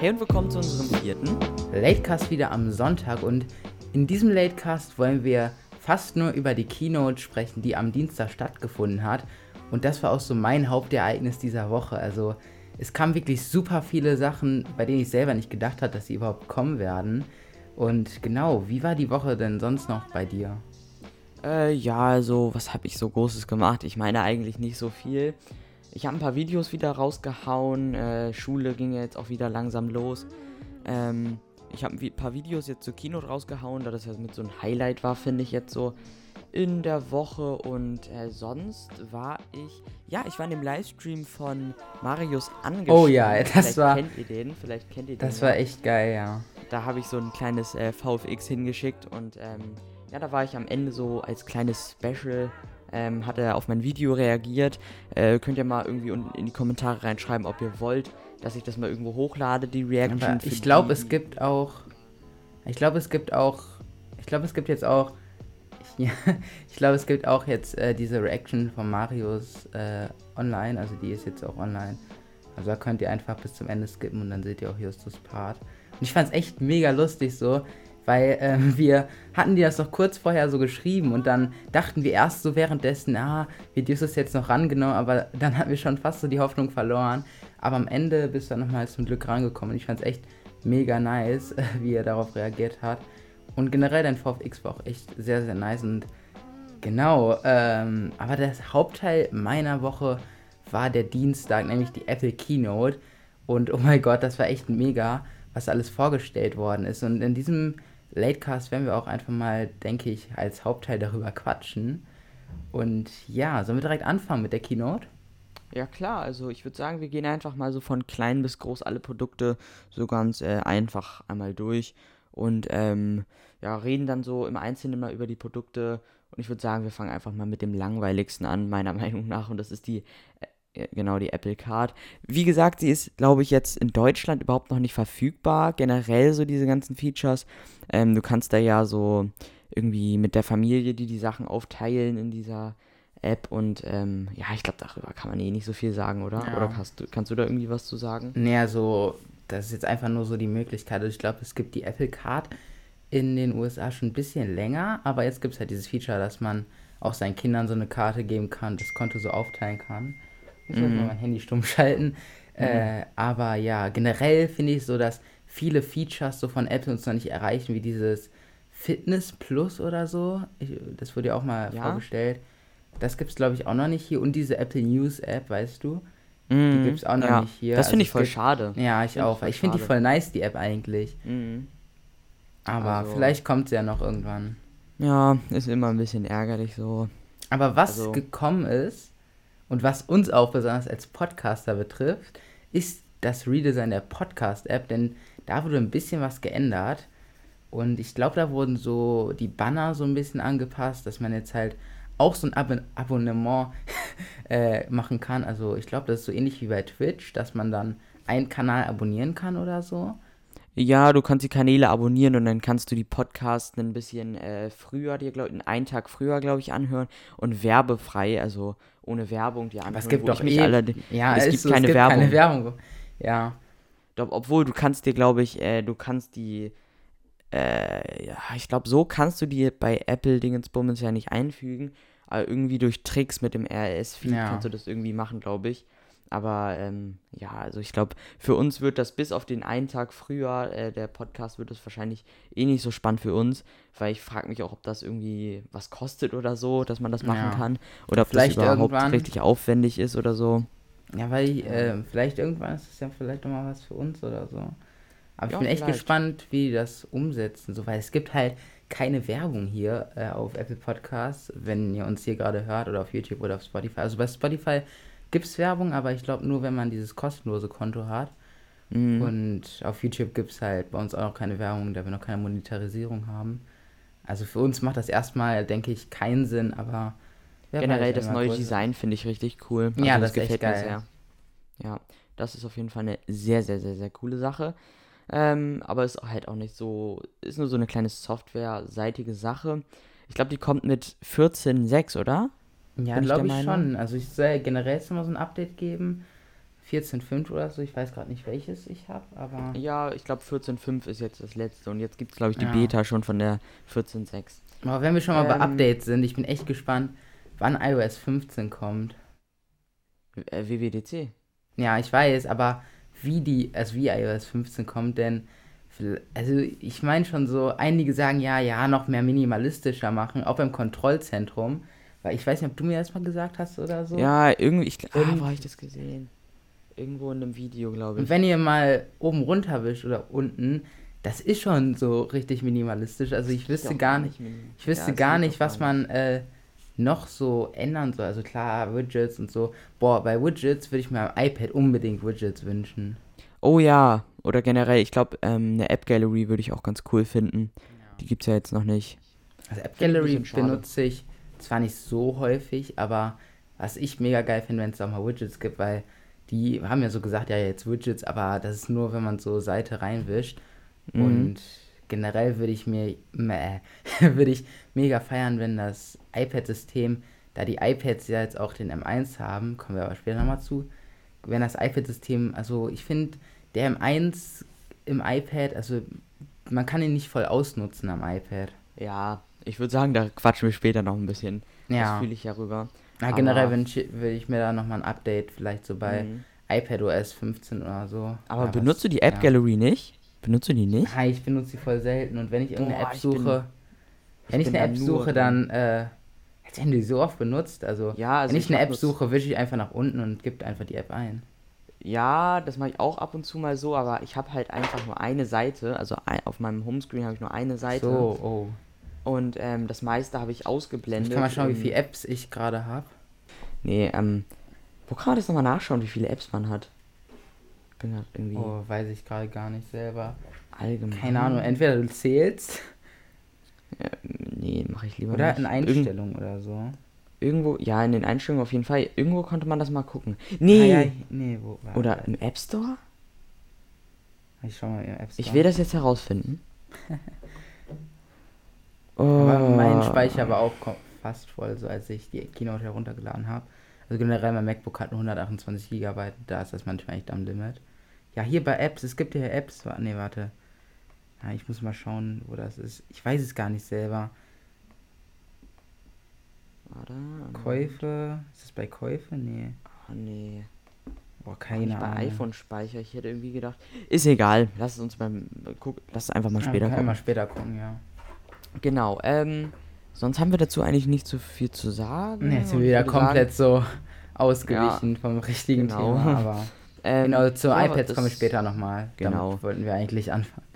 Hey und willkommen zu unserem vierten Latecast wieder am Sonntag und in diesem Latecast wollen wir fast nur über die Keynote sprechen, die am Dienstag stattgefunden hat. Und das war auch so mein Hauptereignis dieser Woche. Also es kamen wirklich super viele Sachen, bei denen ich selber nicht gedacht hatte, dass sie überhaupt kommen werden. Und genau, wie war die Woche denn sonst noch bei dir? Äh, ja, also, was habe ich so Großes gemacht? Ich meine eigentlich nicht so viel. Ich habe ein paar Videos wieder rausgehauen. Äh, Schule ging ja jetzt auch wieder langsam los. Ähm, ich habe ein paar Videos jetzt zur Kino rausgehauen, da das ja mit so ein Highlight war, finde ich jetzt so in der Woche. Und äh, sonst war ich, ja, ich war in dem Livestream von Marius angestellt. Oh ja, das Vielleicht war. Kennt ihr den? Vielleicht kennt ihr den. Das ja. war echt geil, ja. Da habe ich so ein kleines äh, VFX hingeschickt und ähm, ja, da war ich am Ende so als kleines Special. Ähm, hat er auf mein Video reagiert. Äh, könnt ihr mal irgendwie unten in die Kommentare reinschreiben, ob ihr wollt, dass ich das mal irgendwo hochlade, die Reaction. Aber ich glaube, es gibt auch. Ich glaube, es gibt auch. Ich glaube, es gibt jetzt auch. Ja, ich glaube, es gibt auch jetzt äh, diese Reaction von Marius äh, online. Also die ist jetzt auch online. Also da könnt ihr einfach bis zum Ende skippen und dann seht ihr auch Justus Part. Und ich fand es echt mega lustig so, weil ähm, wir hatten die das noch kurz vorher so geschrieben und dann dachten wir erst so währenddessen, ah, wird Justus jetzt noch rangenommen, aber dann hatten wir schon fast so die Hoffnung verloren. Aber am Ende bist du dann nochmal zum Glück rangekommen und ich fand es echt mega nice, wie er darauf reagiert hat. Und generell dein VFX war auch echt sehr, sehr nice und genau, ähm, aber das Hauptteil meiner Woche war der Dienstag, nämlich die Apple Keynote. Und oh mein Gott, das war echt mega, was alles vorgestellt worden ist. Und in diesem Latecast werden wir auch einfach mal, denke ich, als Hauptteil darüber quatschen. Und ja, sollen wir direkt anfangen mit der Keynote? Ja klar, also ich würde sagen, wir gehen einfach mal so von klein bis groß alle Produkte so ganz äh, einfach einmal durch und ähm, ja, reden dann so im Einzelnen mal über die Produkte und ich würde sagen, wir fangen einfach mal mit dem langweiligsten an, meiner Meinung nach und das ist die, äh, genau, die Apple Card. Wie gesagt, sie ist, glaube ich, jetzt in Deutschland überhaupt noch nicht verfügbar, generell so diese ganzen Features. Ähm, du kannst da ja so irgendwie mit der Familie, die die Sachen aufteilen in dieser App und ähm, ja, ich glaube, darüber kann man eh nicht so viel sagen, oder? Ja. Oder kannst du, kannst du da irgendwie was zu sagen? Naja, so, das ist jetzt einfach nur so die Möglichkeit. Also ich glaube, es gibt die Apple Card in den USA schon ein bisschen länger, aber jetzt gibt es halt dieses Feature, dass man auch seinen Kindern so eine Karte geben kann, das Konto so aufteilen kann. Ich muss Mhm. mal mein Handy stumm schalten. Äh, aber ja, generell finde ich so, dass viele Features so von Apple uns noch nicht erreichen, wie dieses Fitness Plus oder so. Ich, das wurde ja auch mal Ja. vorgestellt. Das gibt es, glaube ich, auch noch nicht hier. Und diese Apple News App, weißt du? Mhm, gibt's auch noch ja, nicht hier. Das Also finde ich es voll gibt- schade. Ja, ich Find ich auch. voll Ich finde die voll nice, die App eigentlich. Mhm. Aber Also- vielleicht kommt sie ja noch irgendwann. Ja, ist immer ein bisschen ärgerlich so. Aber was Also- gekommen ist und was uns auch besonders als Podcaster betrifft, ist das Redesign der Podcast-App, denn da wurde ein bisschen was geändert. Und ich glaube, da wurden so die Banner so ein bisschen angepasst, dass man jetzt halt auch so ein Ab Abonnement äh, machen kann. Also ich glaube, das ist so ähnlich wie bei Twitch, dass man dann einen Kanal abonnieren kann oder so. Ja, du kannst die Kanäle abonnieren und dann kannst du die Podcasts ein bisschen äh, früher, dir glaub, einen Tag früher, glaube ich, anhören und werbefrei, also ohne Werbung die anhören. Aber es gibt doch eh, allerde- ja, es gibt so, keine es gibt Werbung. keine Werbung. Ja, Doch, obwohl du kannst dir, glaube ich, äh, du kannst die, äh, ja, ich glaube, so kannst du die bei Apple Dingensbummens ja nicht einfügen, aber irgendwie durch Tricks mit dem RS-Feed Ja. kannst du das irgendwie machen, glaube ich. Aber ähm, ja, also ich glaube, für uns wird das bis auf den einen Tag früher, äh, der Podcast wird das wahrscheinlich eh nicht so spannend für uns, weil ich frage mich auch, ob das irgendwie was kostet oder so, dass man das machen Ja. kann. Oder ob Vielleicht das überhaupt irgendwann. richtig aufwendig ist oder so. Ja, weil ich, äh, vielleicht irgendwann ist es ja vielleicht noch mal was für uns oder so. Aber ich Ja, bin echt vielleicht. gespannt, wie die das umsetzen, so, weil es gibt halt keine Werbung hier äh, auf Apple Podcasts, wenn ihr uns hier gerade hört oder auf YouTube oder auf Spotify. Also bei Spotify gibt es Werbung, aber ich glaube nur, wenn man dieses kostenlose Konto hat. Mhm. Und auf YouTube gibt es halt bei uns auch noch keine Werbung, da wir noch keine Monetarisierung haben. Also für uns macht das erstmal, denke ich, keinen Sinn, aber Generell das neue größer- Design finde ich richtig cool. Also Ja, das ist echt mir sehr. Ja, das ist auf jeden Fall eine sehr, sehr, sehr, sehr coole Sache. Ähm, aber ist halt auch nicht so, ist nur so eine kleine softwareseitige Sache. Ich glaube, die kommt mit 14.6, oder? Ja, glaube ich Meinung. schon. Also ich soll generell jetzt mal so ein Update geben. 14.5 oder so. Ich weiß gerade nicht, welches ich habe, aber. Ja, ich glaube 14.5 ist jetzt das letzte und jetzt gibt es, glaube ich, die Ja. Beta schon von der 14.6. Aber wenn wir schon mal bei Ähm. Updates sind, ich bin echt gespannt, wann iOS 15 kommt. Äh, WWDC. Ja, ich weiß, aber wie die, also wie iOS 15 kommt, denn also ich meine schon so, einige sagen ja, ja, noch mehr minimalistischer machen, auch beim Kontrollzentrum, weil ich weiß nicht, ob du mir das mal gesagt hast oder so. Ja, irgendwie, ich, ah, Und- wo habe ich das gesehen? Irgendwo in einem Video, glaube Und ich. wenn ihr mal oben runter wischt oder unten, das ist schon so richtig minimalistisch. Also ich wüsste gar nicht, ich wüsste gar nicht, was man äh, noch so ändern soll. Also klar, Widgets und so. Boah, bei Widgets würde ich mir am iPad unbedingt Widgets wünschen. Oh ja, oder generell, ich glaube, ähm, eine App Gallery würde ich auch ganz cool finden. Die gibt es ja jetzt noch nicht. Also App Gallery benutze ich zwar nicht so häufig, aber was ich mega geil finde, wenn es da mal Widgets gibt, weil die haben ja so gesagt, ja jetzt Widgets, aber das ist nur, wenn man so Seite reinwischt. Mhm. Und generell würde ich mir, würde ich mega feiern, wenn das iPad-System, da die iPads ja jetzt auch den M1 haben, kommen wir aber später nochmal zu, wenn das iPad-System, also ich finde, der M1 im iPad, also man kann ihn nicht voll ausnutzen am iPad. Ja, ich würde sagen, da quatschen wir später noch ein bisschen Ja. ausführlicher rüber. Na, generell wünsche will ich mir da nochmal ein Update, vielleicht so bei Mhm. iPadOS 15 oder so. Aber Ja, benutzt was- du die App ja. Gallery nicht? Benutzt du die nicht? Ah, ich benutze sie voll selten und wenn ich irgendeine Boah, App ich bin- suche, wenn ich eine App suche, dann, äh, als du die so oft benutzt, also, Ja, also wenn ich, ich eine App das- suche, wische ich einfach nach unten und gebe einfach die App ein. Ja, das mache ich auch ab und zu mal so, aber ich habe halt einfach nur eine Seite. Also ein, auf meinem Homescreen habe ich nur eine Seite. So, oh. Und ähm, das meiste habe ich ausgeblendet. Ich kann mal schauen, wie viele Apps ich gerade habe. Nee, ähm, wo kann man das nochmal nachschauen, wie viele Apps man hat? Ich bin gerade irgendwie Oh, weiß ich gerade gar nicht selber. allgemein. Keine Ahnung, entweder du zählst Nee, mache ich lieber oder nicht. in Irgend, Einstellungen oder so. irgendwo, ja, in den Einstellungen auf jeden Fall. Irgendwo konnte man das mal gucken. Nee! Ah, ja, nee, wo war Oder das? im App Store? Ich schau mal im App Store. Ich will das jetzt herausfinden. Aber mein Oh. Speicher war auch fast voll, so als ich die Keynote heruntergeladen habe. Also generell, mein MacBook hat nur 128 GB, da ist das manchmal echt am Limit. Ja, hier bei Apps, es gibt ja Apps. Nee, warte. Ja, ich muss mal schauen, wo das ist. Ich weiß es gar nicht selber. Warte. Käufe. Ist das bei Käufe? Nee. Oh, nee. Boah, Keine bei Ahnung. iPhone speicher. Ich hätte irgendwie gedacht. Ist egal. Lass es uns beim. Guck, lass es einfach mal Ja, später gucken. mal später gucken, ja. Genau. Ähm, sonst haben wir dazu eigentlich nicht so viel zu sagen. Nee, jetzt sind wir wieder komplett so ausgewichen vom richtigen genau. Thema, aber. ähm, genau, zu ja, iPads komme ich später nochmal. Genau. Damit wollten wir eigentlich anfangen.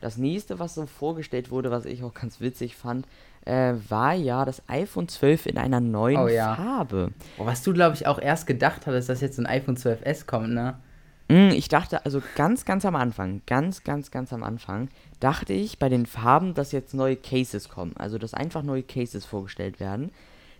Das nächste, was so vorgestellt wurde, was ich auch ganz witzig fand, äh, war ja das iPhone 12 in einer neuen Oh ja. Farbe. Oh, was du, glaube ich, auch erst gedacht hattest, dass jetzt ein iPhone 12S kommt, ne? Mm, Ich dachte, also ganz, ganz am Anfang, ganz, ganz, ganz am Anfang, dachte ich bei den Farben, dass jetzt neue Cases kommen. Also, dass einfach neue Cases vorgestellt werden.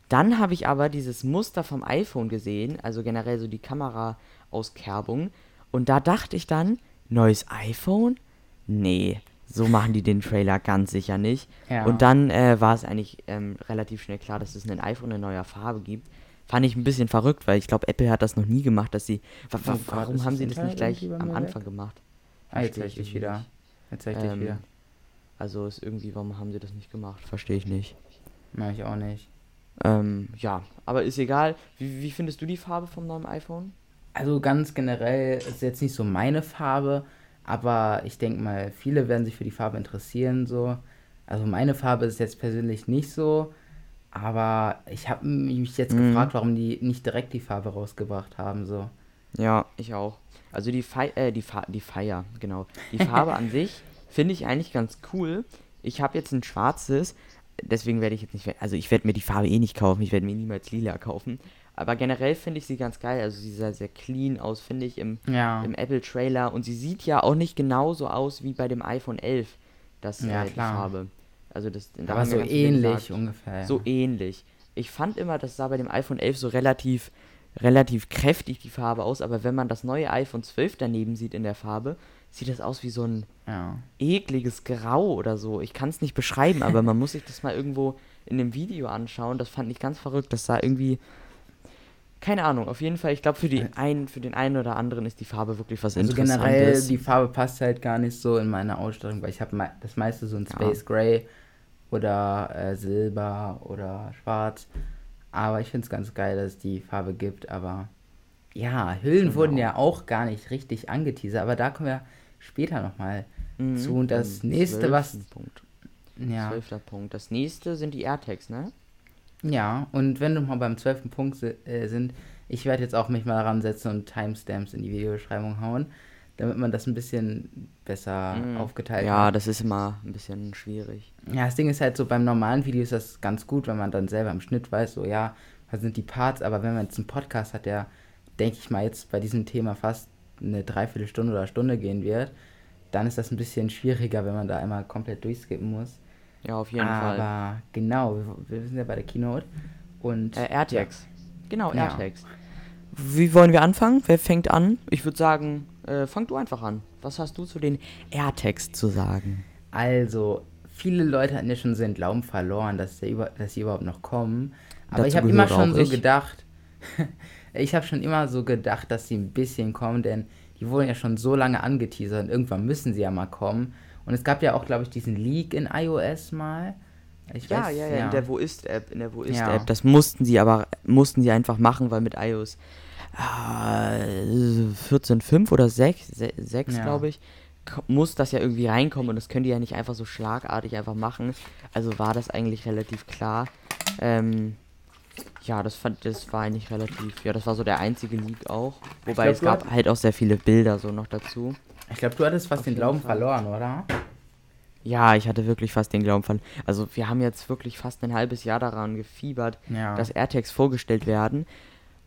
Dann habe ich aber dieses Muster vom iPhone gesehen, also generell so die Kamerauskerbung. Und da dachte ich dann, neues iPhone? Nee, so machen die den Trailer ganz sicher nicht. Ja. Und dann äh, war es eigentlich ähm, relativ schnell klar, dass es ein iPhone in neuer Farbe gibt. Fand ich ein bisschen verrückt, weil ich glaube, Apple hat das noch nie gemacht, dass sie. Oh warum haben sie das nicht gleich am Anfang weg? gemacht? Ah, jetzt ich ich wieder. Jetzt ich Ähm, wieder. Also ist irgendwie, warum haben sie das nicht gemacht? Verstehe ich nicht. Mach ich auch nicht. Ähm, ja, aber ist egal. Wie, wie findest du die Farbe vom neuen iPhone? Also ganz generell ist jetzt nicht so meine Farbe, aber ich denke mal, viele werden sich für die Farbe interessieren, so. Also meine Farbe ist jetzt persönlich nicht so, aber ich habe mich jetzt Mhm. gefragt, warum die nicht direkt die Farbe rausgebracht haben, so. Ja, ich auch. Also die Fei äh, die, Fa die Feier, genau. Die Farbe an sich finde ich eigentlich ganz cool. Ich habe jetzt ein schwarzes, deswegen werde ich jetzt nicht, also ich werde mir die Farbe eh nicht kaufen, ich werde mir niemals lila kaufen. Aber generell finde ich sie ganz geil. Also sie sah sehr clean aus, finde ich, im, Ja. im Apple-Trailer. Und sie sieht ja auch nicht genauso aus wie bei dem iPhone 11, das, Ja, äh, die klar. Farbe. Also das, da aber ja so ähnlich ungefähr. so ähnlich. Ich fand immer, das sah bei dem iPhone 11 so relativ, relativ kräftig die Farbe aus, aber wenn man das neue iPhone 12 daneben sieht in der Farbe, sieht das aus wie so ein ja. ekliges Grau oder so. Ich kann es nicht beschreiben, aber man muss sich das mal irgendwo in einem Video anschauen. Das fand ich ganz verrückt. Das sah irgendwie, keine Ahnung, auf jeden Fall, ich glaube, für, die ein, für den einen oder anderen ist die Farbe wirklich was Also Interessantes. generell, die Farbe passt halt gar nicht so in meine Ausstattung, weil ich habe me das meiste so in Space Gray oder äh, Silber oder Schwarz. Aber ich finde es ganz geil, dass es die Farbe gibt. Aber ja, Hüllen Genau. wurden ja auch gar nicht richtig angeteasert. Aber da kommen wir später nochmal Mhm, zu. Und das nächste, was. Punkt. Ja, Zwölfter Punkt. Das nächste sind die AirTags, ne? Ja, und wenn wir mal beim zwölften Punkt äh, sind, ich werde jetzt auch mich mal ransetzen und Timestamps in die Videobeschreibung hauen, damit man das ein bisschen besser Mhm. aufgeteilt Ja, hat. das ist immer ein bisschen schwierig. Ja, das Ding ist halt so, beim normalen Video ist das ganz gut, wenn man dann selber im Schnitt weiß, so ja, was sind die Parts, aber wenn man jetzt einen Podcast hat, der, denke ich mal, jetzt bei diesem Thema fast eine Dreiviertelstunde oder Stunde gehen wird, dann ist das ein bisschen schwieriger, wenn man da einmal komplett durchskippen muss. Ja, auf jeden aber Fall. genau, wir, wir sind ja bei der Keynote und Äh, AirTags. Genau, Ja. AirTags. Wie wollen wir anfangen? Wer fängt an? Ich würde sagen, äh, fang du einfach an. Was hast du zu den AirTags zu sagen? Also, viele Leute hatten ja schon so den Glauben verloren, dass, der über, dass sie überhaupt noch kommen. Aber Dazu ich habe immer schon so ich. gedacht, ich habe schon immer so gedacht, dass sie ein bisschen kommen, denn die wurden ja schon so lange angeteasert und irgendwann müssen sie ja mal kommen. Und es gab ja auch, glaube ich, diesen Leak in iOS mal. Ich Ja, weiß, ja, ja, in der Wo ist App, in der Wo ist Ja. App. Das mussten sie aber mussten sie einfach machen, weil mit iOS äh, 14.5 oder 6, 6 Ja. glaube ich, muss das ja irgendwie reinkommen und das können die ja nicht einfach so schlagartig einfach machen. Also war das eigentlich relativ klar. Ähm, ja, das fand das war eigentlich relativ, ja, das war so der einzige Leak auch. Wobei glaub, es gab halt auch sehr viele Bilder so noch dazu. Ich glaube, du hattest fast Auf den Glauben Fall. verloren, oder? Ja, ich hatte wirklich fast den Glauben verloren. Also wir haben jetzt wirklich fast ein halbes Jahr daran gefiebert, Ja. dass AirTags vorgestellt werden.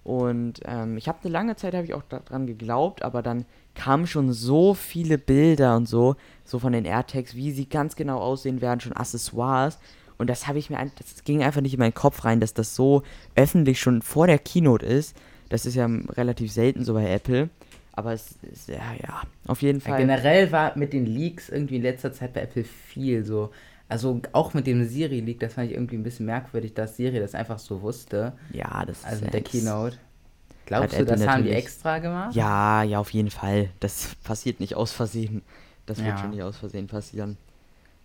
Und ähm, ich habe eine lange Zeit habe ich auch daran geglaubt, aber dann kamen schon so viele Bilder und so, so von den AirTags, wie sie ganz genau aussehen werden, schon Accessoires. Und das habe ich mir, das ging einfach nicht in meinen Kopf rein, dass das so öffentlich schon vor der Keynote ist. Das ist ja relativ selten so bei Apple. Aber es ist, ja, ja, auf jeden Ja, Fall. generell war mit den Leaks irgendwie in letzter Zeit bei Apple viel so. Also auch mit dem Siri-Leak, das fand ich irgendwie ein bisschen merkwürdig, dass Siri das einfach so wusste. ja, das Also ist mit der Keynote. Glaubst du, das haben die extra gemacht? Ja, ja, auf jeden Fall. Das passiert nicht aus Versehen. Das wird Ja. schon nicht aus Versehen passieren.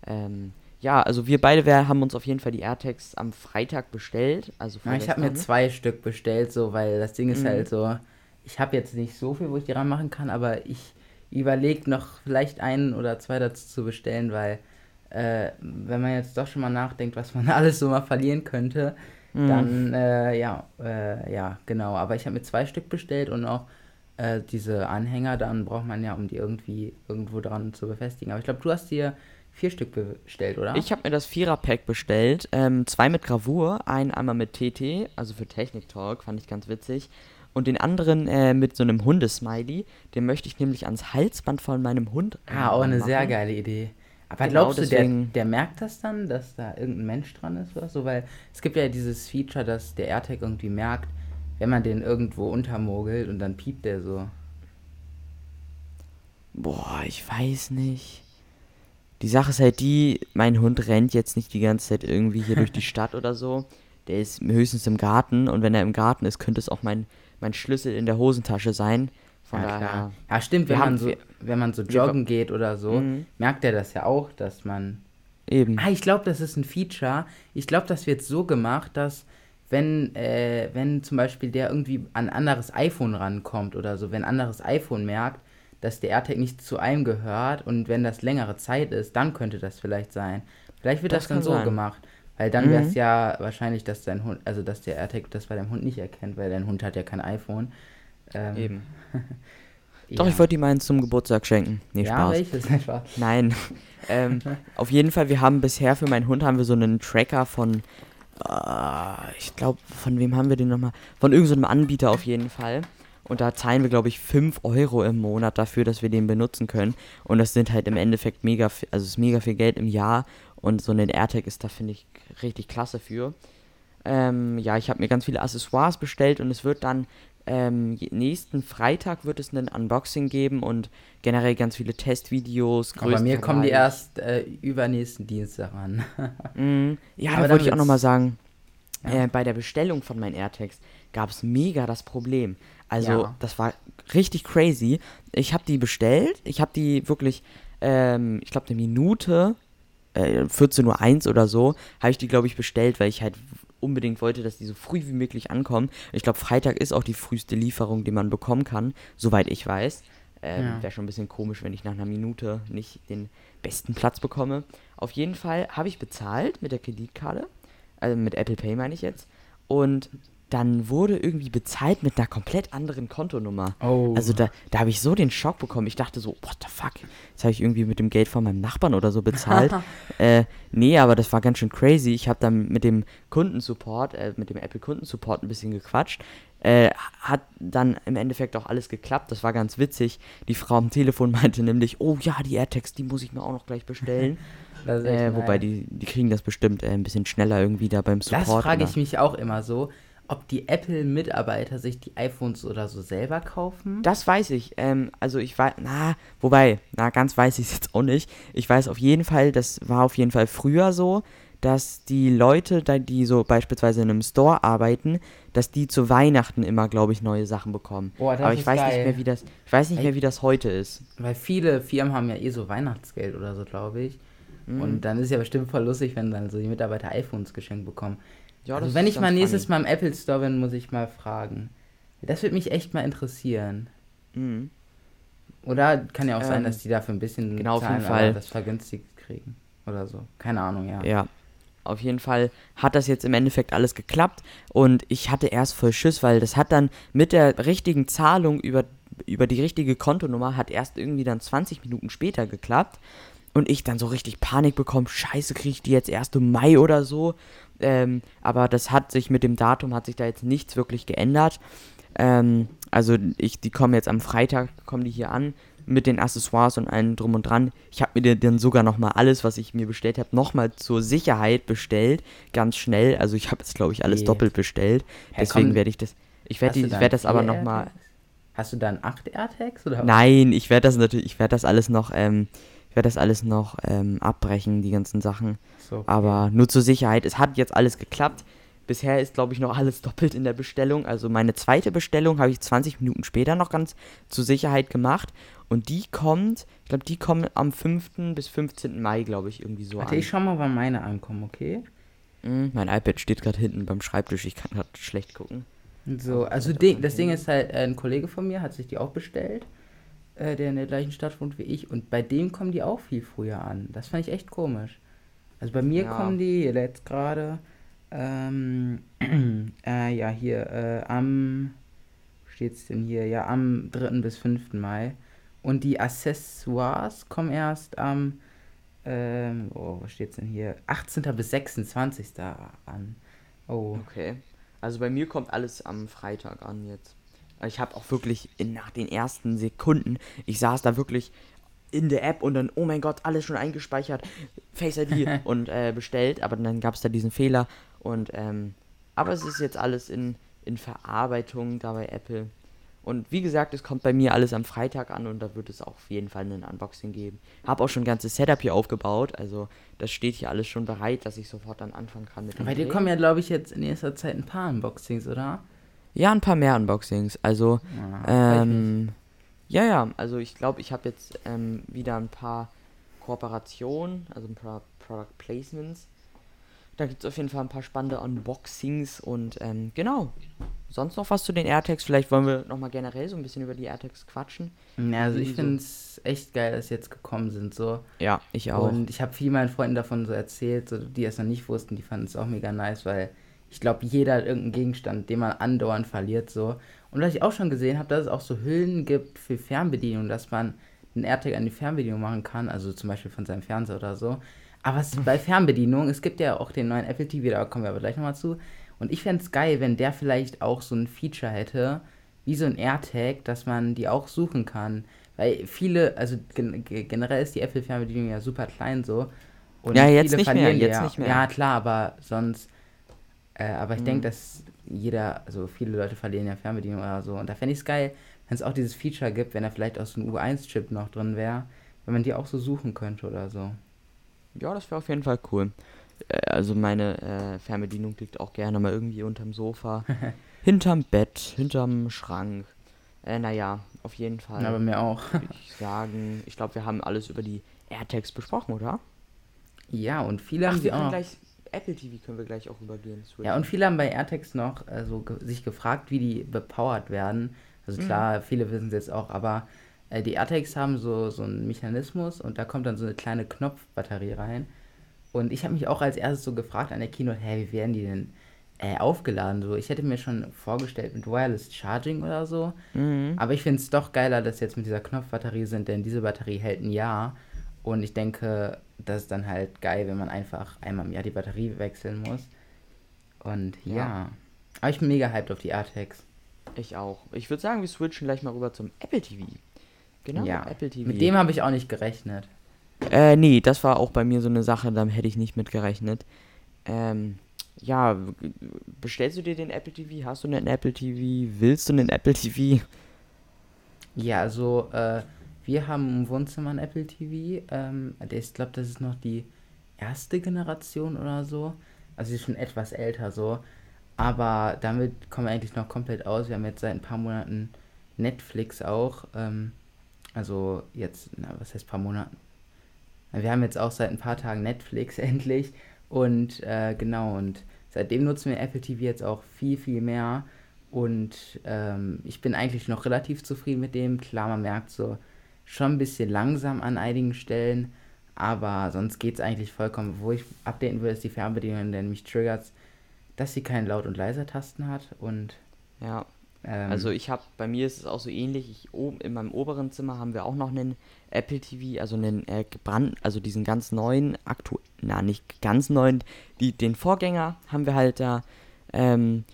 Ähm, ja, also wir beide wir haben uns auf jeden Fall die AirTags am Freitag bestellt. Also Ja, ich habe mir zwei Stück bestellt, so, weil das Ding ist Mhm. halt so, ich habe jetzt nicht so viel, wo ich die ranmachen kann, aber ich überlege noch vielleicht einen oder zwei dazu zu bestellen, weil äh, wenn man jetzt doch schon mal nachdenkt, was man alles so mal verlieren könnte, Mhm. dann äh, ja, äh, ja, genau. Aber ich habe mir zwei Stück bestellt und auch äh, diese Anhänger, dann braucht man ja, um die irgendwie irgendwo dran zu befestigen. Aber ich glaube, du hast dir vier Stück bestellt, oder? Ich habe mir das Vierer-Pack bestellt. Ähm, zwei mit Gravur, einen einmal mit TT, also für Technik Talk, fand ich ganz witzig. Und den anderen äh, mit so einem Hundesmiley. Den möchte ich nämlich ans Halsband von meinem Hund. Ah, auch eine sehr geile Idee. Aber Genau, glaubst du, der, der merkt das dann, dass da irgendein Mensch dran ist oder so? Weil es gibt ja dieses Feature, dass der AirTag irgendwie merkt, wenn man den irgendwo untermogelt und dann piept der so. Boah, ich weiß nicht. Die Sache ist halt die, mein Hund rennt jetzt nicht die ganze Zeit irgendwie hier durch die Stadt oder so. Der ist höchstens im Garten und wenn er im Garten ist, könnte es auch mein, mein Schlüssel in der Hosentasche sein. Von ja, daher. klar. Ja, stimmt, wenn man so, wenn man so joggen geht oder so, Mhm. merkt er das ja auch, dass man. Eben. Ah, ich glaube, das ist ein Feature. Ich glaube, das wird so gemacht, dass wenn, äh, wenn zum Beispiel der irgendwie an ein anderes iPhone rankommt oder so, wenn ein anderes iPhone merkt, dass der AirTag nicht zu einem gehört und wenn das längere Zeit ist, dann könnte das vielleicht sein. Vielleicht wird das, Das dann so sein. gemacht. Weil dann Mhm. wäre es ja wahrscheinlich, dass dein Hund, also dass der AirTag das bei deinem Hund nicht erkennt, weil dein Hund hat ja kein iPhone. Ähm, Eben. ja. Doch, ich wollte ihm eins zum Geburtstag schenken. Nee, ja, Spaß. welches? Nein, Spaß. Nein. ähm, auf jeden Fall, wir haben bisher für meinen Hund haben wir so einen Tracker von, äh, ich glaube, von wem haben wir den nochmal? Von irgendeinem Anbieter auf jeden Fall. Und da zahlen wir, glaube ich, 5 Euro im Monat dafür, dass wir den benutzen können. Und das sind halt im Endeffekt mega, also es ist mega viel Geld im Jahr. Und so ein AirTag ist da, finde ich, richtig klasse für. Ähm, ja, ich habe mir ganz viele Accessoires bestellt und es wird dann ähm, nächsten Freitag wird es ein Unboxing geben und generell ganz viele Testvideos. Aber bei mir kommen die erst äh, übernächsten Dienstag ran. Mhm. Ja, Aber da wollte ich auch nochmal sagen, äh, bei der Bestellung von meinen AirTags gab es mega das Problem. Also, Ja. das war richtig crazy. Ich habe die bestellt. Ich habe die wirklich, ähm, ich glaube, eine Minute, äh, 14.01 Uhr oder so, habe ich die, glaube ich, bestellt, weil ich halt unbedingt wollte, dass die so früh wie möglich ankommen. Ich glaube, Freitag ist auch die früheste Lieferung, die man bekommen kann, soweit ich weiß. Ähm, Ja. Wäre schon ein bisschen komisch, wenn ich nach einer Minute nicht den besten Platz bekomme. Auf jeden Fall habe ich bezahlt mit der Kreditkarte, also mit Apple Pay meine ich jetzt. Und dann wurde irgendwie bezahlt mit einer komplett anderen Kontonummer. Oh. Also da, da habe ich so den Schock bekommen. Ich dachte so, what the fuck? Jetzt habe ich irgendwie mit dem Geld von meinem Nachbarn oder so bezahlt. äh, nee, aber das war ganz schön crazy. Ich habe dann mit dem Kundensupport, äh, mit dem Apple Kundensupport ein bisschen gequatscht. Äh, hat dann im Endeffekt auch alles geklappt. Das war ganz witzig. Die Frau am Telefon meinte nämlich, oh ja, die AirTags, die muss ich mir auch noch gleich bestellen. Äh, wobei die, die kriegen das bestimmt äh, ein bisschen schneller irgendwie da beim Support. Das frage ich mich auch immer so, ob die Apple-Mitarbeiter sich die iPhones oder so selber kaufen. Das weiß ich. Ähm, also ich weiß, na, wobei, na, ganz weiß ich es jetzt auch nicht. Ich weiß auf jeden Fall, das war auf jeden Fall früher so, dass die Leute, die so beispielsweise in einem Store arbeiten, dass die zu Weihnachten immer, glaube ich, neue Sachen bekommen. Boah, das Aber ich ist weiß nicht geil. mehr, wie das, ich weiß nicht mehr, wie das heute ist. Weil viele Firmen haben ja eh so Weihnachtsgeld oder so, glaube ich. Mhm. Und dann ist ja bestimmt voll lustig, wenn dann so die Mitarbeiter iPhones geschenkt bekommen. Ja, also wenn ich mal nächstes funny. Mal im Apple Store bin, muss ich mal fragen. Das würde mich echt mal interessieren. Mhm. Oder kann ja auch sein, Ähm, dass die dafür ein bisschen genau, auf jeden Fall. das vergünstigt kriegen. Oder so. Keine Ahnung, ja. Ja. Auf jeden Fall hat das jetzt im Endeffekt alles geklappt und ich hatte erst voll Schiss, weil das hat dann mit der richtigen Zahlung über, über die richtige Kontonummer hat erst irgendwie dann 20 Minuten später geklappt und ich dann so richtig Panik bekommen, scheiße, kriege ich die jetzt erst im Mai oder so. Ähm, aber das hat sich mit dem Datum, hat sich da jetzt nichts wirklich geändert. Ähm, also ich, die kommen jetzt am Freitag, kommen die hier an mit den Accessoires und allem drum und dran. Ich habe mir dann sogar nochmal alles, was ich mir bestellt habe, nochmal zur Sicherheit bestellt. Ganz schnell. Also ich habe jetzt, glaube ich, alles Nee. doppelt bestellt. Hä, Deswegen werde ich das. Ich werde werd das aber nochmal. Hast du dann acht AirTags? Oder? Nein, ich werde das natürlich, ich werde das alles noch, ähm, ich werde das alles noch ähm, abbrechen, die ganzen Sachen. So. Aber nur zur Sicherheit, es hat jetzt alles geklappt. Bisher ist, glaube ich, noch alles doppelt in der Bestellung. Also meine zweite Bestellung habe ich 20 Minuten später noch ganz zur Sicherheit gemacht. Und die kommt, ich glaube, die kommt am 5. bis 15. Mai, glaube ich, irgendwie so Warte, an. ich schau mal, wann meine ankommen, okay? Mm, mein iPad steht gerade hinten beim Schreibtisch, ich kann gerade schlecht gucken. So, Ach, also das Ding, ist halt, äh, ein Kollege von mir hat sich die auch bestellt, äh, der in der gleichen Stadt wohnt wie ich. Und bei dem kommen die auch viel früher an. Das fand ich echt komisch. Also bei mir Ja. kommen die jetzt gerade, ähm, äh, ja, hier, äh, am, wo steht's denn hier? Ja, am 3. bis 5. Mai. Und die Accessoires kommen erst am, ähm, oh, wo steht's denn hier? 18. bis 26. an. Oh. Okay. Also bei mir kommt alles am Freitag an jetzt. Ich habe auch wirklich in, nach den ersten Sekunden, ich saß da wirklich in der App und dann, oh mein Gott, alles schon eingespeichert, Face ID und äh, bestellt, aber dann gab es da diesen Fehler und ähm, aber es ist jetzt alles in, in Verarbeitung da bei Apple. Und wie gesagt, es kommt bei mir alles am Freitag an und da wird es auch auf jeden Fall ein Unboxing geben. Habe auch schon ein ganzes Setup hier aufgebaut, also das steht hier alles schon bereit, dass ich sofort dann anfangen kann mit dem Bei dir kommen ja, glaube ich, jetzt in nächster Zeit ein paar Unboxings, oder? Ja, ein paar mehr Unboxings. Also, Ja, mich. ähm, ja, ja, also ich glaube, ich habe jetzt ähm, wieder ein paar Kooperationen, also ein paar Product Placements. Da gibt es auf jeden Fall ein paar spannende Unboxings und ähm, genau. Sonst noch was zu den AirTags? Vielleicht wollen wir nochmal generell so ein bisschen über die AirTags quatschen. Ja, also ich so- finde es echt geil, dass sie jetzt gekommen sind, so. Ja, ich auch. Und ich habe viel meinen Freunden davon so erzählt, so, die es noch nicht wussten, die fanden es auch mega nice, weil ich glaube, jeder hat irgendeinen Gegenstand, den man andauernd verliert, so. Und was ich auch schon gesehen habe, dass es auch so Hüllen gibt für Fernbedienung, dass man einen AirTag an die Fernbedienung machen kann, also zum Beispiel von seinem Fernseher oder so. Aber es, bei Fernbedienung, es gibt ja auch den neuen Apple TV, da kommen wir aber gleich nochmal zu. Und ich fände es geil, wenn der vielleicht auch so ein Feature hätte, wie so ein AirTag, dass man die auch suchen kann. Weil viele, also gen ge- generell ist die Apple-Fernbedienung ja super klein so. Und Ja, jetzt viele nicht mehr, jetzt ja. nicht mehr. Ja, klar, aber sonst. Äh, aber ich Mhm. denke, dass jeder, also viele Leute verlieren ja Fernbedienung oder so. Und da fände ich es geil, wenn es auch dieses Feature gibt, wenn da vielleicht auch so ein U1-Chip noch drin wäre, wenn man die auch so suchen könnte oder so. Ja, das wäre auf jeden Fall cool. äh, also meine äh, Fernbedienung liegt auch gerne mal irgendwie unterm Sofa, hinterm Bett, hinterm Schrank. Äh, naja, auf jeden Fall. Ja, bei mir auch. Ich sagen, ich glaube, wir haben alles über die AirTags besprochen, oder? Ja, und viele Ach, haben sie auch. gleich, Apple TV können wir gleich auch übergehen. switchen. Ja, und viele haben bei AirTags noch so ge sich gefragt, wie die bepowert werden. Also klar, viele wissen es jetzt auch, aber äh, die AirTags haben so, so einen Mechanismus und da kommt dann so eine kleine Knopfbatterie rein. Und ich habe mich auch als erstes so gefragt an der Keynote, hä, wie werden die denn äh, aufgeladen? So, ich hätte mir schon vorgestellt mit Wireless Charging oder so. Mhm. Aber ich finde es doch geiler, dass sie jetzt mit dieser Knopfbatterie sind, denn diese Batterie hält ein Jahr. Und ich denke, das ist dann halt geil, wenn man einfach einmal im Jahr die Batterie wechseln muss. Und ja. Ja. Aber ich bin mega hyped auf die AirTags. Ich auch. Ich würde sagen, wir switchen gleich mal rüber zum Apple TV. Genau, ja. Apple TV. Mit dem habe ich auch nicht gerechnet. Äh, nee, das war auch bei mir so eine Sache, da hätte ich nicht mit gerechnet. Ähm, ja, bestellst du dir den Apple TV? Hast du einen Apple TV? Willst du einen Apple TV? Ja, also äh, wir haben im Wohnzimmer ein Apple TV. Ähm, ist, glaube das ist noch die erste Generation oder so. Also sie ist schon etwas älter so. Aber damit kommen wir eigentlich noch komplett aus. Wir haben jetzt seit ein paar Monaten Netflix auch. Ähm, also jetzt, na, was heißt paar Monaten? Na, Wir haben jetzt auch seit ein paar Tagen Netflix endlich. Und äh, genau, und seitdem nutzen wir Apple TV jetzt auch viel, viel mehr. Und ähm, ich bin eigentlich noch relativ zufrieden mit dem. Klar, man merkt so schon ein bisschen langsam an einigen Stellen. Aber sonst geht es eigentlich vollkommen. Wo ich updaten will, ist die Fernbedienung, denn mich triggert dass sie keinen Laut- und Leiser-Tasten hat. Und Ja, ähm, also ich habe, bei mir ist es auch so ähnlich. Ich, oben in meinem oberen Zimmer haben wir auch noch einen Apple TV, also einen äh, gebrannt, also diesen ganz neuen, aktu, na nicht ganz neuen, die, den Vorgänger haben wir halt da. Ähm,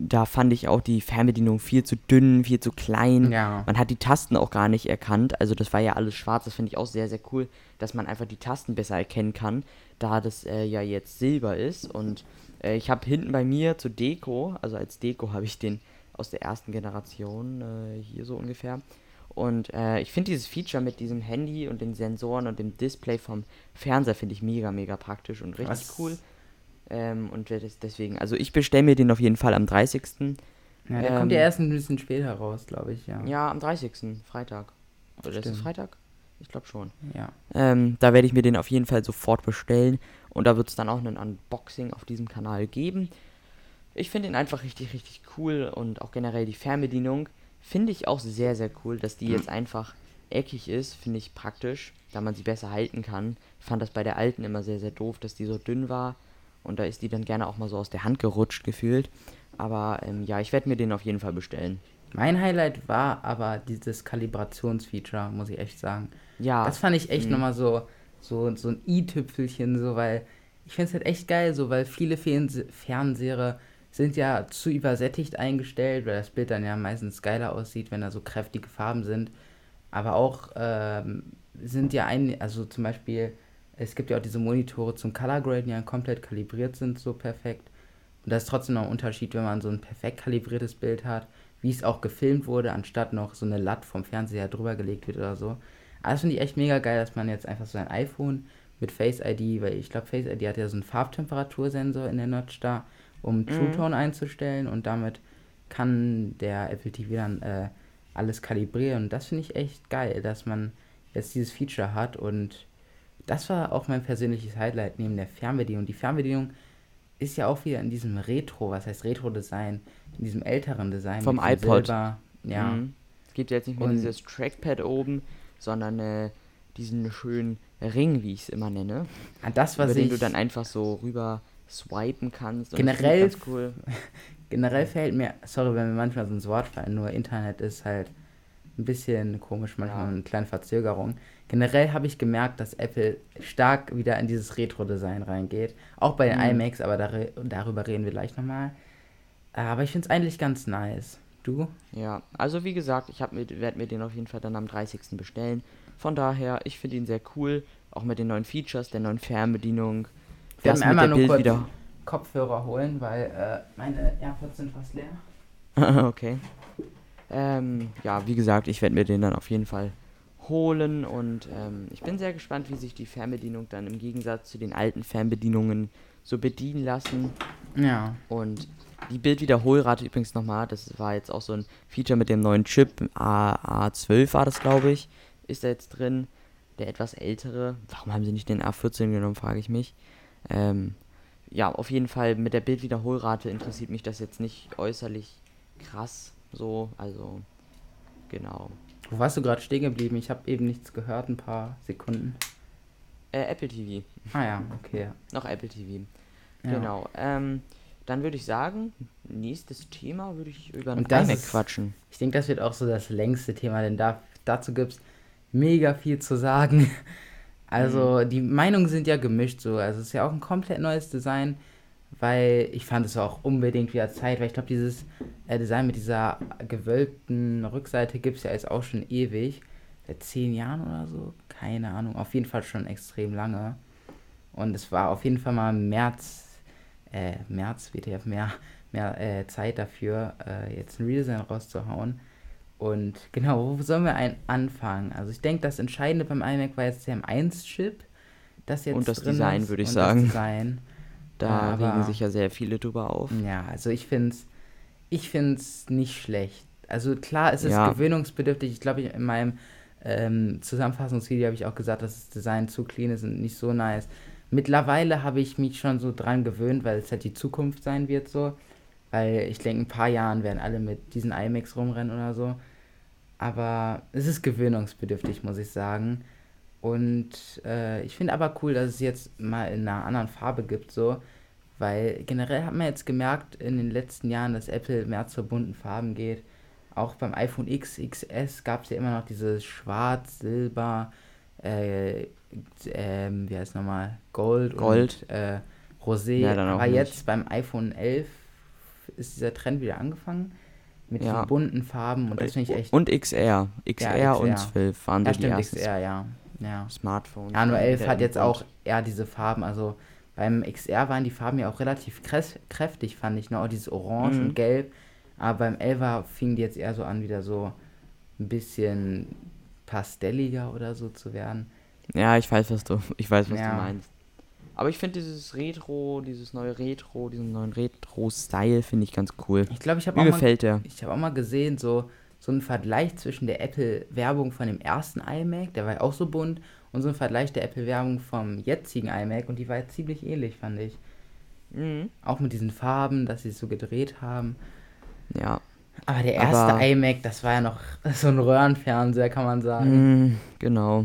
da fand ich auch die Fernbedienung viel zu dünn, viel zu klein. ja. Man hat die Tasten auch gar nicht erkannt. Also das war ja alles schwarz. Das finde ich auch sehr, sehr cool, dass man einfach die Tasten besser erkennen kann, da das äh, ja jetzt Silber ist. Und äh, ich habe hinten bei mir zur Deko, also als Deko habe ich den aus der ersten Generation, äh, hier so ungefähr. Und äh, ich finde dieses Feature mit diesem Handy und den Sensoren und dem Display vom Fernseher finde ich mega, mega praktisch und richtig Was- cool. Ähm, und deswegen, also ich bestelle mir den auf jeden Fall am 30. ja, der ähm, kommt ja erst ein bisschen später raus, glaube ich, ja. Ja, am 30. Freitag. Oder ist es. Freitag? Ich glaube schon. Ja. Ähm, da werde ich mir den auf jeden Fall sofort bestellen. Und da wird es dann auch ein Unboxing auf diesem Kanal geben. Ich finde ihn einfach richtig, richtig cool. Und auch generell die Fernbedienung finde ich auch sehr, sehr cool, dass die jetzt einfach eckig ist. Finde ich praktisch, da man sie besser halten kann. Ich fand das bei der alten immer sehr, sehr doof, dass die so dünn war. Und da ist die dann gerne auch mal so aus der Hand gerutscht gefühlt. Aber ähm, ja, ich werde mir den auf jeden Fall bestellen. Mein Highlight war aber dieses Kalibrationsfeature, muss ich echt sagen. Ja, Das fand ich echt Mhm. nochmal so, so, so ein i-Tüpfelchen, so, weil ich finde es halt echt geil, so, weil viele Fernse Fernseher sind ja zu übersättigt eingestellt, weil das Bild dann ja meistens geiler aussieht, wenn da so kräftige Farben sind. Aber auch ähm, sind ja ein, also zum Beispiel, es gibt ja auch diese Monitore zum Color Grade, die ja komplett kalibriert sind, so perfekt. Und das ist trotzdem noch ein Unterschied, wenn man so ein perfekt kalibriertes Bild hat, wie es auch gefilmt wurde, anstatt noch so eine Latt vom Fernseher drüber gelegt wird oder so. Aber das finde ich echt mega geil, dass man jetzt einfach so ein iPhone mit Face ID, weil ich glaube, Face ID hat ja so einen Farbtemperatursensor in der Notch da, um True Tone einzustellen und damit kann der Apple TV dann äh, alles kalibrieren. Und das finde ich echt geil, dass man jetzt dieses Feature hat und das war auch mein persönliches Highlight neben der Fernbedienung. Die Fernbedienung ist ja auch wieder in diesem Retro, was heißt Retro-Design, in diesem älteren Design. Vom iPod. Silber. Ja, Mhm. Es gibt jetzt nicht mehr Und- dieses Trackpad oben, sondern äh, diesen schönen Ring, wie ich es immer nenne, Ah, das, was über den du dann einfach so rüber swipen kannst. Und Generell- cool. generell fällt mir, sorry, wenn mir manchmal so ins Wort fallen, nur Internet ist halt ein bisschen komisch, manchmal Ja. eine kleine Verzögerung. Generell habe ich gemerkt, dass Apple stark wieder in dieses Retro-Design reingeht. Auch bei den Mhm. iMacs, aber dar darüber reden wir gleich nochmal. Aber ich finde es eigentlich ganz nice. Du? Ja, also wie gesagt, ich werde mir den auf jeden Fall dann am 30. bestellen. Von daher, ich finde ihn sehr cool, auch mit den neuen Features, der neuen Fernbedienung. Ich werde Das mir mit einmal nur kurz Bildwieder- Kopfhörer holen, weil äh, meine AirPods sind fast leer. okay. Ähm, ja, wie gesagt, ich werde mir den dann auf jeden Fall holen und ähm, ich bin sehr gespannt, wie sich die Fernbedienung dann im Gegensatz zu den alten Fernbedienungen so bedienen lassen. Ja. Und die Bildwiederholrate übrigens nochmal, das war jetzt auch so ein Feature mit dem neuen Chip, A, A12 war das glaube ich, ist da jetzt drin, der etwas ältere. Warum haben sie nicht den A14 genommen, frage ich mich. Ähm, ja, auf jeden Fall mit der Bildwiederholrate interessiert mich das jetzt nicht äußerlich krass so, also genau. Wo warst du gerade stehen geblieben? Ich habe eben nichts gehört, ein paar Sekunden. Äh, Apple TV. Ah ja, okay. Noch Apple TV. Ja. Genau. Ähm, dann würde ich sagen, nächstes Thema würde ich über ein iMac ist- quatschen. Ich denke, das wird auch so das längste Thema, denn da, dazu gibt es mega viel zu sagen. Also, die Meinungen sind ja gemischt so. Also, es ist ja auch ein komplett neues Design, weil ich fand es auch unbedingt wieder Zeit, weil ich glaube, dieses äh, Design mit dieser gewölbten Rückseite gibt es ja jetzt auch schon ewig. Seit zehn Jahren oder so. Keine Ahnung. Auf jeden Fall schon extrem lange. Und es war auf jeden Fall mal März, äh, März, WTF, mehr, mehr äh, Zeit dafür, äh, jetzt ein Redesign rauszuhauen. Und genau, wo sollen wir ein anfangen? Also ich denke, das Entscheidende beim iMac war jetzt der M1-Chip. Das jetzt Und das Design, würde ich sagen. Das Design. Da aber- regen sich ja sehr viele drüber auf. Ja, also ich finde es ich find's nicht schlecht. Also klar, es ist Ja. gewöhnungsbedürftig. Ich glaube, in meinem ähm, Zusammenfassungsvideo habe ich auch gesagt, dass das Design zu clean ist und nicht so nice. Mittlerweile habe ich mich schon so dran gewöhnt, weil es halt die Zukunft sein wird so. Weil ich denke, in ein paar Jahren werden alle mit diesen iMacs rumrennen oder so. Aber es ist gewöhnungsbedürftig, muss ich sagen. Und äh, ich finde aber cool, dass es jetzt mal in einer anderen Farbe gibt, so. Weil generell hat man jetzt gemerkt in den letzten Jahren, dass Apple mehr zu bunten Farben geht. Auch beim iPhone X, XS gab es ja immer noch dieses Schwarz, Silber, äh, ähm, wie heißt nochmal, Gold, Gold. und äh, Rosé. Ja, Aber nicht. jetzt beim iPhone 11 ist dieser Trend wieder angefangen mit Ja. bunten Farben und das finde ich echt. Und XR. XR, Ja, und XR. 12 waren ja, die stimmt, ersten XR, ja. Ja. Nur die 11 wieder hat jetzt auch eher diese Farben. Also beim XR waren die Farben ja auch relativ kräftig, fand ich. Ne? Auch dieses Orange Mhm. und Gelb. Aber beim 11er fingen die jetzt eher so an, wieder so ein bisschen pastelliger oder so zu werden. Ja, ich weiß, was du, ich weiß, was Ja. du meinst. Aber ich finde dieses Retro, dieses neue Retro, diesen neuen Retro-Style finde ich ganz cool. Ich glaube, ich habe auch, mal- ich hab auch mal gesehen, so, so einen Vergleich zwischen der Apple-Werbung von dem ersten iMac, der war ja auch so bunt, und so ein Vergleich der Apple-Werbung vom jetzigen iMac. Und die war jetzt ziemlich ähnlich, fand ich. Mhm. Auch mit diesen Farben, dass sie es so gedreht haben. Ja. Aber der erste Aber- iMac, das war ja noch so ein Röhrenfernseher, kann man sagen. Mm, genau.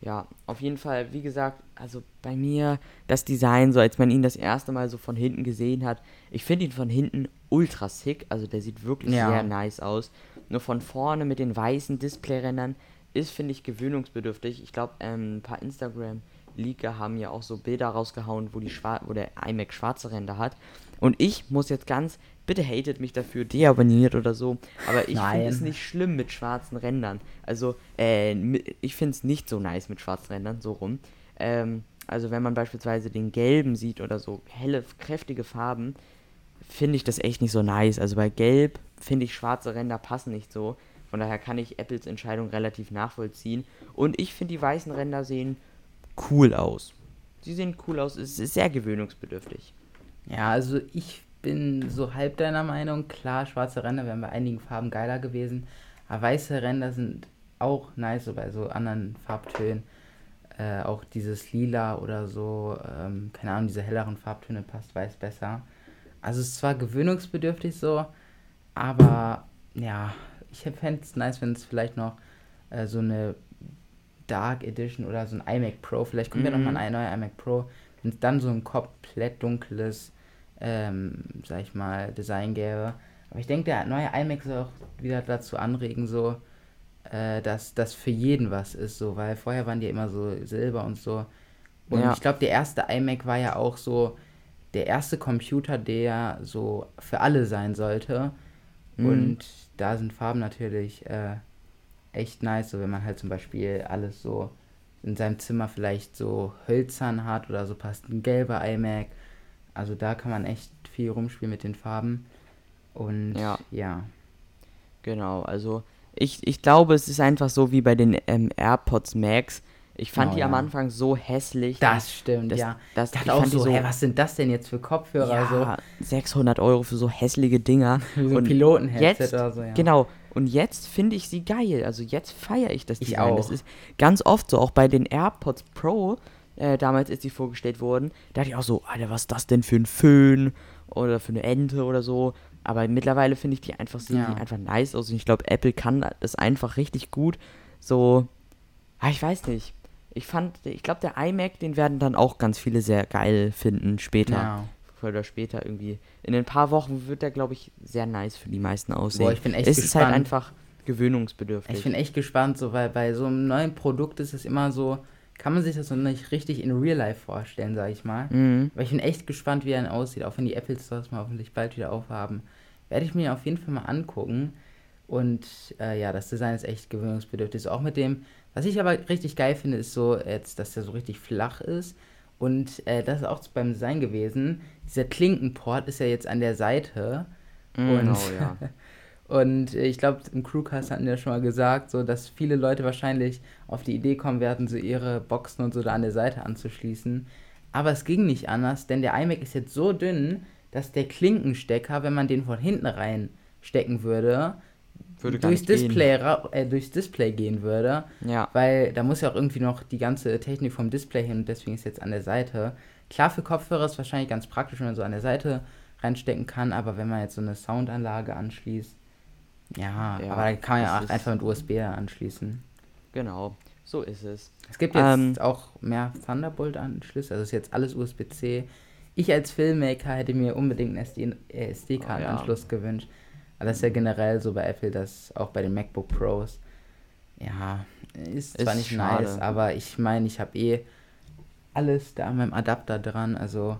Ja, auf jeden Fall, wie gesagt, also bei mir das Design, so als man ihn das erste Mal so von hinten gesehen hat, ich finde ihn von hinten ultra sick, also der sieht wirklich Ja. sehr nice aus. Nur von vorne mit den weißen Displayrändern ist, finde ich, gewöhnungsbedürftig. Ich glaube, ähm, ein paar Instagram-Leaker haben ja auch so Bilder rausgehauen, wo, die schwar wo der iMac schwarze Ränder hat. Und ich muss jetzt ganz, bitte hatet mich dafür, deabonniert oder so, aber ich finde es nicht schlimm mit schwarzen Rändern. Also, äh, ich finde es nicht so nice mit schwarzen Rändern, so rum. Ähm, also, wenn man beispielsweise den gelben sieht oder so helle, kräftige Farben, finde ich das echt nicht so nice. Also, bei gelb finde ich schwarze Ränder passen nicht so. Von daher kann ich Apples Entscheidung relativ nachvollziehen. Und ich finde, die weißen Ränder sehen cool aus. Sie sehen cool aus, es ist sehr gewöhnungsbedürftig. Ja, also ich bin so halb deiner Meinung. Klar, schwarze Ränder wären bei einigen Farben geiler gewesen. Aber weiße Ränder sind auch nice, so bei so anderen Farbtönen. Äh, auch dieses Lila oder so, ähm, keine Ahnung, diese helleren Farbtöne passt weiß besser. Also es ist zwar gewöhnungsbedürftig so, aber ja, ich fände es nice, wenn es vielleicht noch äh, so eine Dark Edition oder so ein iMac Pro, vielleicht kommt ja Mhm. noch mal ein neuer iMac Pro, wenn es dann so ein komplett dunkles, ähm, sag ich mal, Design gäbe. Aber ich denke, der neue iMac soll auch wieder dazu anregen, so, äh, dass das für jeden was ist, so, weil vorher waren die immer so Silber und so. Und Ja. ich glaube, der erste iMac war ja auch so der erste Computer, der so für alle sein sollte. Mhm. Und da sind Farben natürlich äh, echt nice, so wenn man halt zum Beispiel alles so in seinem Zimmer vielleicht so hölzern hat oder so passt ein gelber iMac. Also da kann man echt viel rumspielen mit den Farben. Und Ja. ja. Genau, also ich, ich glaube, es ist einfach so wie bei den ähm, AirPods Max. Ich fand Oh, die am ja. Anfang so hässlich. Das stimmt, Das- ja. das- ich dachte ich auch so, so- hä, was sind das denn jetzt für Kopfhörer? ja, 600 Euro für so hässliche Dinger. so, wie so ein Piloten-Headset oder so, ja. Genau. Und jetzt finde ich sie geil. Also jetzt feiere ich das Ich Design. Das auch. ist ganz oft so. Auch bei den AirPods Pro, äh, damals, als die vorgestellt wurden, da dachte ich auch so, Alter, was ist das denn für ein Föhn? Oder für eine Ente oder so. Aber mittlerweile finde ich die einfach, sehen Ja. die einfach nice aus. Und ich glaube, Apple kann das einfach richtig gut. So, ah, ich weiß nicht. Ich fand, ich glaube, der iMac, den werden dann auch ganz viele sehr geil finden später. Ja. Früher oder später irgendwie. In ein paar Wochen wird der, glaube ich, sehr nice für die meisten aussehen. Boah, ich bin echt es ist halt gespannt. einfach gewöhnungsbedürftig. Ich bin echt gespannt, so, weil bei so einem neuen Produkt ist es immer so, kann man sich das so nicht richtig in Real Life vorstellen, sag ich mal. Mhm. Weil ich bin echt gespannt, wie er dann aussieht, auch wenn die Apple Stores mal hoffentlich bald wieder aufhaben. Werde ich mir auf jeden Fall mal angucken. Und äh, ja, das Design ist echt gewöhnungsbedürftig. Auch mit dem, was ich aber richtig geil finde, ist so jetzt, dass der so richtig flach ist. Und äh, das ist auch beim Design gewesen. Dieser Klinkenport ist ja jetzt an der Seite. Und, Genau, ja. und ich glaube, im Crewcast hatten wir ja schon mal gesagt, so dass viele Leute wahrscheinlich auf die Idee kommen werden, so ihre Boxen und so da an der Seite anzuschließen. Aber es ging nicht anders, denn der iMac ist jetzt so dünn, dass der Klinkenstecker, wenn man den von hinten reinstecken würde, Würde durchs. Display, äh, durchs Display gehen würde. Ja. Weil da muss ja auch irgendwie noch die ganze Technik vom Display hin und deswegen ist jetzt an der Seite. Klar, für Kopfhörer ist wahrscheinlich ganz praktisch, wenn man so an der Seite reinstecken kann, aber wenn man jetzt so eine Soundanlage anschließt, ja, Ja, aber da kann man ja auch einfach mit USB anschließen. Genau. So ist es. Es gibt jetzt Ähm, auch mehr Thunderbolt-Anschlüsse, also ist jetzt alles USB-C. Ich als Filmmaker hätte mir unbedingt einen SD äh, SD-Kartenanschluss gewünscht. Aber das ist ja generell so bei Apple, dass auch bei den MacBook Pros. Ja, ist zwar Ist nicht schade. nice, aber ich meine, ich habe eh alles da an meinem Adapter dran. Also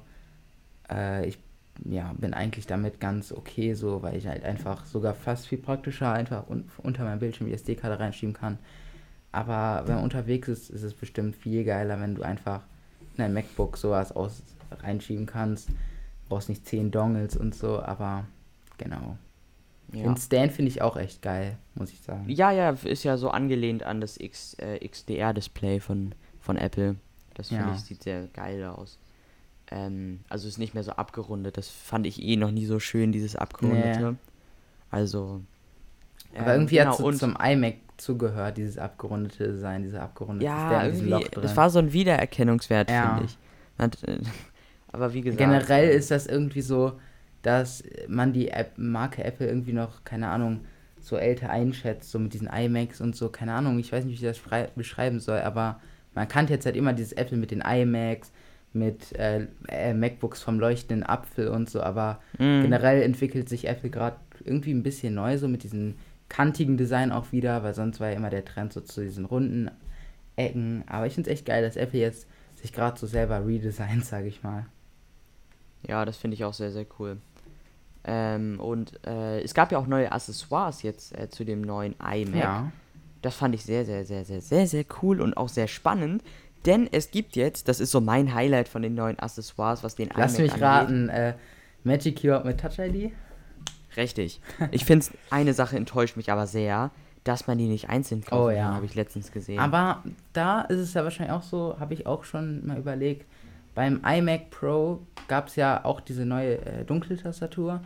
äh, ich ja, bin eigentlich damit ganz okay so, weil ich halt einfach sogar fast viel praktischer einfach un unter meinem Bildschirm die SD-Karte reinschieben kann. Aber wenn man unterwegs ist, ist es bestimmt viel geiler, wenn du einfach in ein MacBook sowas aus reinschieben kannst. Brauchst nicht 10 Dongles und so, aber genau. Ja. Den Stand finde ich auch echt geil, muss ich sagen. ja, ja, ist ja so angelehnt an das X, äh, XDR-Display von, von Apple. Das finde Ja. ich sieht sehr geil aus. Ähm, also ist nicht mehr so abgerundet. Das fand ich eh noch nie so schön, dieses abgerundete. Also. Aber ähm, irgendwie genau, hat es und zum iMac zugehört, dieses abgerundete Design, dieser abgerundete Ja, drin. es war so ein Wiedererkennungswert, Ja. finde ich. Äh, aber wie gesagt. Generell äh, ist das irgendwie so, dass man die App, Marke Apple irgendwie noch, keine Ahnung, so älter einschätzt, so mit diesen iMacs und so, keine Ahnung, ich weiß nicht, wie ich das schrei- beschreiben soll, aber man kannte jetzt halt immer dieses Apple mit den iMacs, mit äh, äh, MacBooks vom leuchtenden Apfel und so, aber mh, generell entwickelt sich Apple gerade irgendwie ein bisschen neu, so mit diesem kantigen Design auch wieder, weil sonst war ja immer der Trend so zu diesen runden Ecken, aber ich finde es echt geil, dass Apple jetzt sich gerade so selber redesignt, sage ich mal. Ja, das finde ich auch sehr, sehr cool. Ähm, und äh, es gab ja auch neue Accessoires jetzt äh, zu dem neuen iMac. Ja. Das fand ich sehr, sehr, sehr, sehr, sehr, sehr cool und auch sehr spannend. Denn es gibt jetzt, das ist so mein Highlight von den neuen Accessoires, was den Lass iMac mich angeht. raten, äh, Magic Keyboard mit Touch ID? Richtig. Ich finde, eine Sache enttäuscht mich aber sehr, dass man die nicht einzeln kaufen Oh ja. habe ich letztens gesehen. Aber da ist es ja wahrscheinlich auch so, habe ich auch schon mal überlegt, beim iMac Pro gab es ja auch diese neue äh, Dunkeltastatur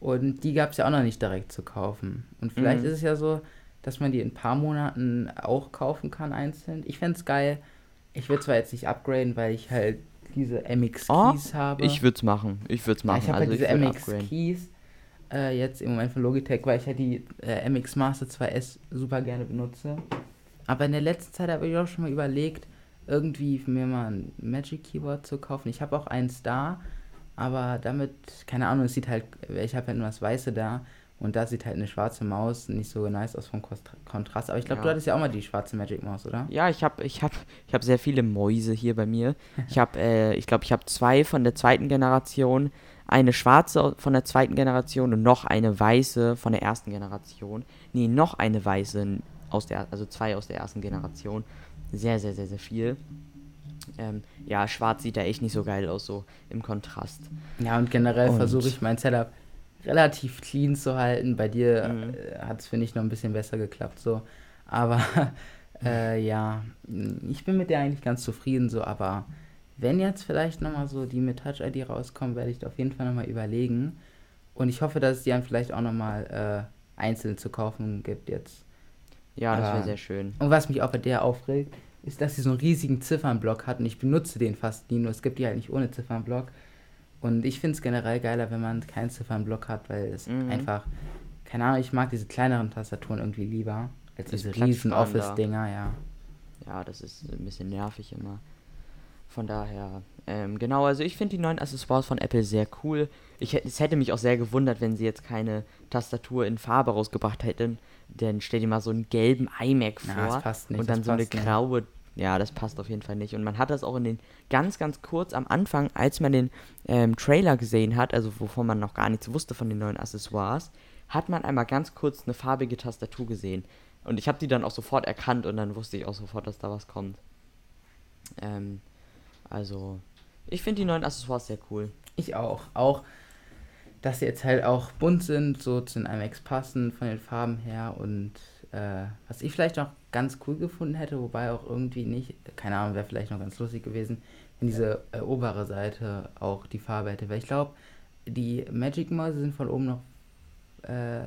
und die gab es ja auch noch nicht direkt zu kaufen. Und vielleicht Mhm. ist es ja so, dass man die in ein paar Monaten auch kaufen kann einzeln. Ich fände es geil. Ich würde zwar jetzt nicht upgraden, weil ich halt diese MX Oh, habe. ich würde es machen. Ich würde es Ja, machen. ich habe also halt diese ich würd MX upgraden. Keys äh, jetzt im Moment von Logitech, weil ich ja die äh, MX Master 2S super gerne benutze. Aber in der letzten Zeit habe ich auch schon mal überlegt, irgendwie mir mal ein Magic Keyboard zu kaufen. Ich habe auch eins da, aber damit, keine Ahnung, es sieht halt, ich habe halt nur das Weiße da und da sieht halt eine schwarze Maus nicht so nice aus vom Kontrast. Aber ich glaube, Ja. du hattest ja auch mal die schwarze Magic Maus, oder? Ja, ich habe ich hab, ich hab sehr viele Mäuse hier bei mir. Ich habe, äh, ich glaube, ich habe zwei von der zweiten Generation, eine schwarze von der zweiten Generation und noch eine weiße von der ersten Generation. Nee, noch eine weiße aus der, also zwei aus der ersten Generation. Sehr, sehr, sehr, sehr viel. Ähm, ja, schwarz sieht da echt nicht so geil aus, so im Kontrast. Ja, und generell versuche ich mein Setup relativ clean zu halten. Bei dir Mhm. äh, hat es, finde ich, noch ein bisschen besser geklappt so. Aber äh, ja, ich bin mit der eigentlich ganz zufrieden so. Aber wenn jetzt vielleicht nochmal so die mit Touch-ID rauskommen, werde ich auf jeden Fall nochmal überlegen. Und ich hoffe, dass es die dann vielleicht auch nochmal äh, einzeln zu kaufen gibt jetzt. Ja, das wäre sehr schön. Und was mich auch bei der aufregt, ist, dass sie so einen riesigen Ziffernblock hat und ich benutze den fast nie, nur es gibt die halt nicht ohne Ziffernblock. Und ich finde es generell geiler, wenn man keinen Ziffernblock hat, weil es Mhm. einfach, keine Ahnung, ich mag diese kleineren Tastaturen irgendwie lieber als diese riesen Office-Dinger, ja. Ja, das ist ein bisschen nervig immer. Von daher, ähm, genau, also ich finde die neuen Accessoires von Apple sehr cool. Ich, es hätte mich auch sehr gewundert, wenn sie jetzt keine Tastatur in Farbe rausgebracht hätten. Denn stell dir mal so einen gelben iMac vor. Na, das passt nicht, und dann so eine nicht. graue. Ja, das passt auf jeden Fall nicht. Und man hat das auch in den ganz, ganz kurz am Anfang, als man den ähm, Trailer gesehen hat, also wovon man noch gar nichts wusste von den neuen Accessoires, hat man einmal ganz kurz eine farbige Tastatur gesehen. Und ich habe die dann auch sofort erkannt und dann wusste ich auch sofort, dass da was kommt. Ähm, also, ich finde die neuen Accessoires sehr cool. Ich auch. Auch, dass sie jetzt halt auch bunt sind, so zu den iMacs passen von den Farben her und äh, was ich vielleicht noch ganz cool gefunden hätte, wobei auch irgendwie nicht, keine Ahnung, wäre vielleicht noch ganz lustig gewesen, wenn diese äh, obere Seite auch die Farbe hätte, weil ich glaube, die Magic-Mäuse sind von oben noch äh,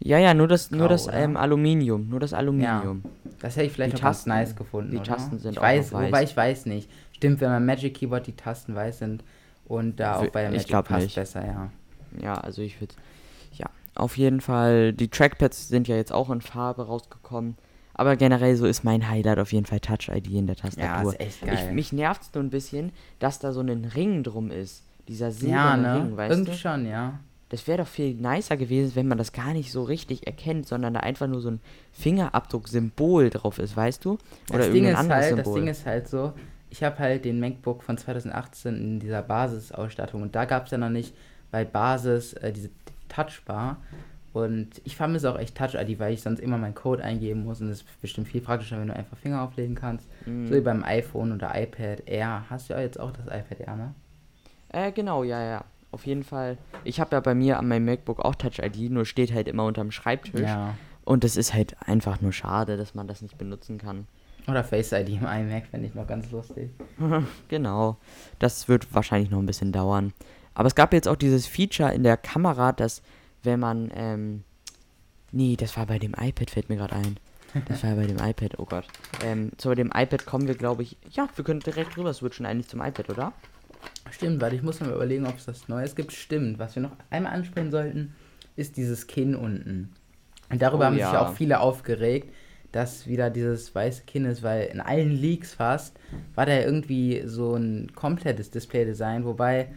Ja, ja, nur das, nur Grau, das oder? ähm, Aluminium. Nur das Aluminium. Das hätte ich vielleicht Die noch ganz Tasten- nice gefunden. die oder? Tasten sind ich auch weiß, weiß. Wobei ich weiß nicht. Stimmt, wenn beim Magic Keyboard die Tasten weiß sind und da auch bei der ich Magic passt nicht. besser, ja. Ja, also ich würde. Ja, auf jeden Fall. Die Trackpads sind ja jetzt auch in Farbe rausgekommen. Aber generell so ist mein Highlight auf jeden Fall Touch ID in der Ja, Tastatur. ist echt ich, geil. mich nervt es nur ein bisschen, dass da so ein Ring drum ist. Dieser ja, silberne ne? Ring, weißt Irgendwie du? schon, ja. Das wäre doch viel nicer gewesen, wenn man das gar nicht so richtig erkennt, sondern da einfach nur so ein Fingerabdruck-Symbol drauf ist, weißt du? Oder das Ding irgendein ist anderes halt, das Symbol. Ding ist halt so, ich habe halt den MacBook von 2018 in dieser Basisausstattung und da gab es ja noch nicht bei Basis äh, diese Touchbar und ich vermisse auch echt Touch ID, weil ich sonst immer meinen Code eingeben muss und es ist bestimmt viel praktischer, wenn du einfach Finger auflegen kannst. Mhm. So wie beim iPhone oder iPad Air. Hast du ja jetzt auch das iPad Air, ne? Äh, genau, ja, ja. Auf jeden Fall. Ich habe ja bei mir an meinem MacBook auch Touch ID, nur steht halt immer unterm Schreibtisch. Ja. Und es ist halt einfach nur schade, dass man das nicht benutzen kann. Oder Face ID im iMac fände ich noch ganz lustig. Genau. Das wird wahrscheinlich noch ein bisschen dauern. Aber es gab jetzt auch dieses Feature in der Kamera, dass wenn man, ähm, nee, das war bei dem iPad, fällt mir gerade ein. Das war bei dem iPad, oh Gott. Ähm, zu dem iPad kommen wir, glaube ich, ja, wir können direkt rüber switchen eigentlich zum iPad, oder? Stimmt, warte, ich muss mal überlegen, ob es was Neues gibt. Stimmt, was wir noch einmal ansprechen sollten, ist dieses Kinn unten. Und darüber Oh haben sich ja ja. auch viele aufgeregt, dass wieder dieses weiße Kinn ist, weil in allen Leaks fast war da irgendwie so ein komplettes Display-Design, wobei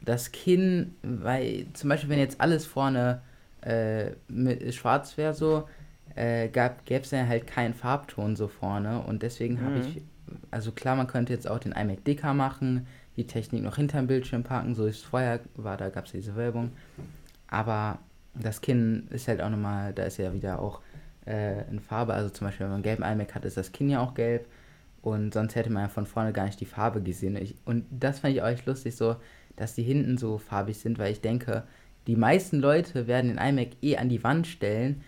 das Kinn, weil zum Beispiel, wenn jetzt alles vorne äh, mit, schwarz wäre, so, äh, gäbe es ja halt keinen Farbton so vorne und deswegen habe Mhm. ich, also klar, man könnte jetzt auch den iMac dicker machen, die Technik noch hinterm Bildschirm packen, so wie es vorher war, da gab es diese Werbung. Aber das Kinn ist halt auch nochmal, da ist ja wieder auch äh, in Farbe, also zum Beispiel, wenn man einen gelben iMac hat, ist das Kinn ja auch gelb. Und sonst hätte man ja von vorne gar nicht die Farbe gesehen. Ich, und das fand ich auch echt lustig, so, dass die hinten so farbig sind, weil ich denke, die meisten Leute werden den iMac eh an die Wand stellen.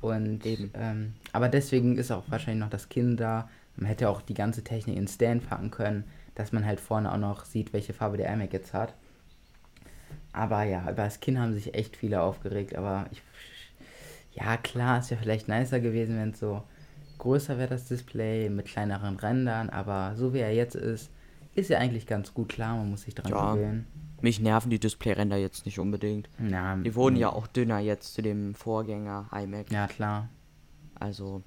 Und Eben. Ähm, aber deswegen ist auch wahrscheinlich noch das Kinn da. Man hätte auch die ganze Technik in Stand packen können, dass man halt vorne auch noch sieht, welche Farbe der iMac jetzt hat. Aber ja, über das Kinn haben sich echt viele aufgeregt. Aber ich, ja, klar, ist ja vielleicht nicer gewesen, wenn es so größer wäre, das Display, mit kleineren Rändern. Aber so wie er jetzt ist, ist ja eigentlich ganz gut klar. Man muss sich dran Ja. gewöhnen. Mich nerven die Displayränder jetzt nicht unbedingt. Ja, Die wurden ja auch dünner jetzt zu dem Vorgänger iMac. Ja, klar. Also,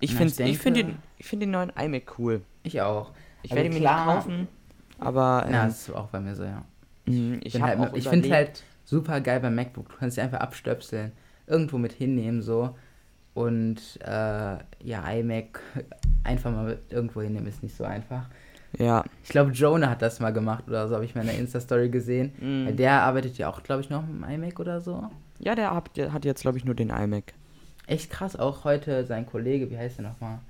ich Na, finde find den, ich find den neuen iMac cool. Ich auch. Ich Also werde ihn mir kaufen, aber ähm, Ja, das ist auch bei mir so, ja. mh, ich halt, ich finde überlegt- halt super geil beim MacBook. Du kannst sie einfach abstöpseln, irgendwo mit hinnehmen so. Und äh, ja, iMac einfach mal irgendwo hinnehmen ist nicht so einfach. Ja, Ich glaube, Jonah hat das mal gemacht oder so, habe ich mal in der Insta-Story gesehen. Weil der arbeitet ja auch, glaube ich, noch mit dem iMac oder so. ja, der hat, der hat jetzt, glaube ich, nur den iMac. Echt krass, auch heute sein Kollege, wie heißt der nochmal?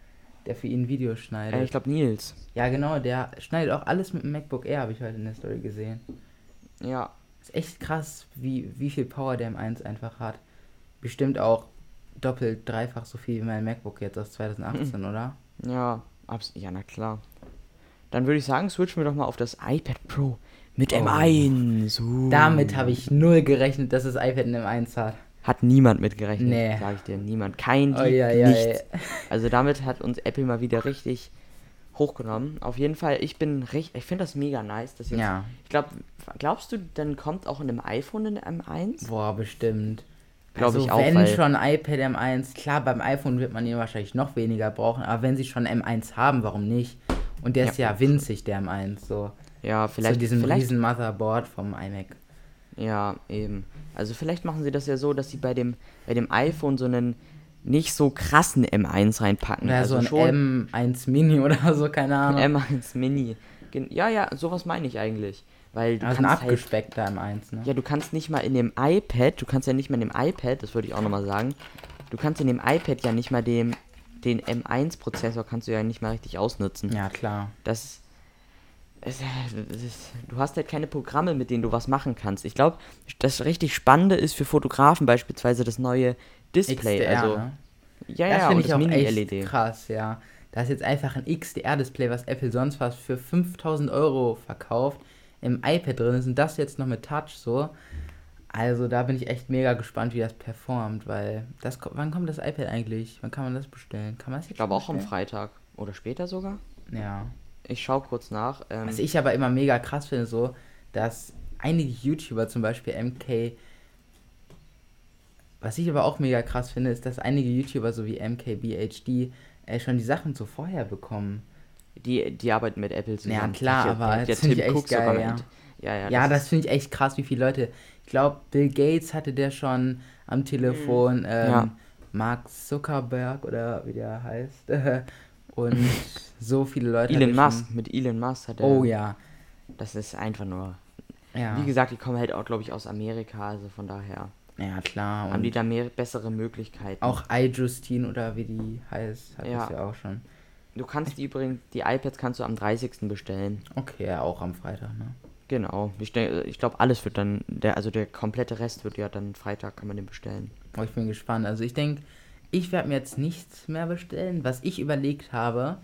Der für ihn Videos schneidet. Äh, ich glaube, Nils. ja, genau, der schneidet auch alles mit dem MacBook Air, habe ich heute in der Story gesehen. Ja, Ist echt krass, wie, wie viel Power der M1 einfach hat. Bestimmt auch doppelt, dreifach so viel wie mein MacBook jetzt aus 2018, oder? Ja, abs ja, na klar. Dann würde ich sagen, switchen wir doch mal auf das iPad Pro mit Oh. M1. Uh. Damit habe ich null gerechnet, dass das iPad eine M1 hat. Hat niemand mitgerechnet, Nee. sag ich dir. Niemand. Kein Oh, Dieb, ja, ja, nichts. Also damit hat uns Apple mal wieder richtig hochgenommen. Auf jeden Fall, ich bin richtig, ich finde das mega nice, dass jetzt, Ja, ich glaube, glaubst du, dann kommt auch in dem iPhone eine M1? boah, bestimmt. Glaub also ich auch, wenn schon iPad M1, klar, beim iPhone wird man ihn wahrscheinlich noch weniger brauchen, aber wenn sie schon M1 haben, warum nicht? Und der ist ja winzig, der M1, so. Ja, Vielleicht, Zu diesem vielleicht riesen Motherboard vom iMac. Ja, eben. Also vielleicht machen sie das ja so, dass sie bei dem, bei dem iPhone so einen nicht so krassen M1 reinpacken. Oder also so ein M1 Mini oder so, keine Ahnung. M1 Mini. Ja, ja, sowas meine ich eigentlich. Weil du also ein kannst halt, abgespeckter M1, ne? ja, du kannst nicht mal in dem iPad, du kannst ja nicht mal in dem iPad, das würde ich auch nochmal sagen, du kannst in dem iPad ja nicht mal dem, den M1-Prozessor kannst du ja nicht mal richtig ausnutzen. Ja, klar. Das, das ist, du hast halt keine Programme, mit denen du was machen kannst. Ich glaube, das richtig Spannende ist für Fotografen beispielsweise das neue Display. XDR, also, ne? ja, das ja, finde ich das auch echt Mini-LED. krass, ja. Da ist jetzt einfach ein XDR-Display, was Apple sonst was für 5000 Euro verkauft, im iPad drin ist und das jetzt noch mit Touch so. Also da bin ich echt mega gespannt, wie das performt, weil das wann kommt das iPad eigentlich? Wann kann man das bestellen? Kann man das jetzt Ich glaube auch am? Freitag oder später sogar. Ja. Ich schaue kurz nach. Ähm, Was ich aber immer mega krass finde, so, dass einige YouTuber, zum Beispiel MK, was ich aber auch mega krass finde, ist, dass einige YouTuber, so wie MKBHD, äh, schon die Sachen so vorher bekommen. Die, die arbeiten mit Apple zusammen. Ja, klar, Der- aber der das finde ich echt geil, ja. Ja, ja, Ja, das ist- finde ich echt krass, wie viele Leute. Ich glaube, Bill Gates hatte der schon am Telefon, ähm, Ja. Mark Zuckerberg oder wie der heißt. Und so viele Leute. Elon Musk, mit Elon Musk hat er. Schon, oh ja. Das ist einfach nur. Ja, Wie gesagt, die kommen halt auch, glaube ich, aus Amerika, also von daher ja klar. haben die da mehr bessere Möglichkeiten. auch iJustine oder wie die heißt, hat Ja. das ja auch schon. Du kannst die übrigens, die iPads kannst du am 30. bestellen. Okay, ja, auch am Freitag, ne? Genau. Ich, ich glaube, alles wird dann, der, also der komplette Rest wird ja dann Freitag, kann man den bestellen. Oh, ich bin gespannt. Also ich denke, ich werde mir jetzt nichts mehr bestellen. Was ich überlegt habe,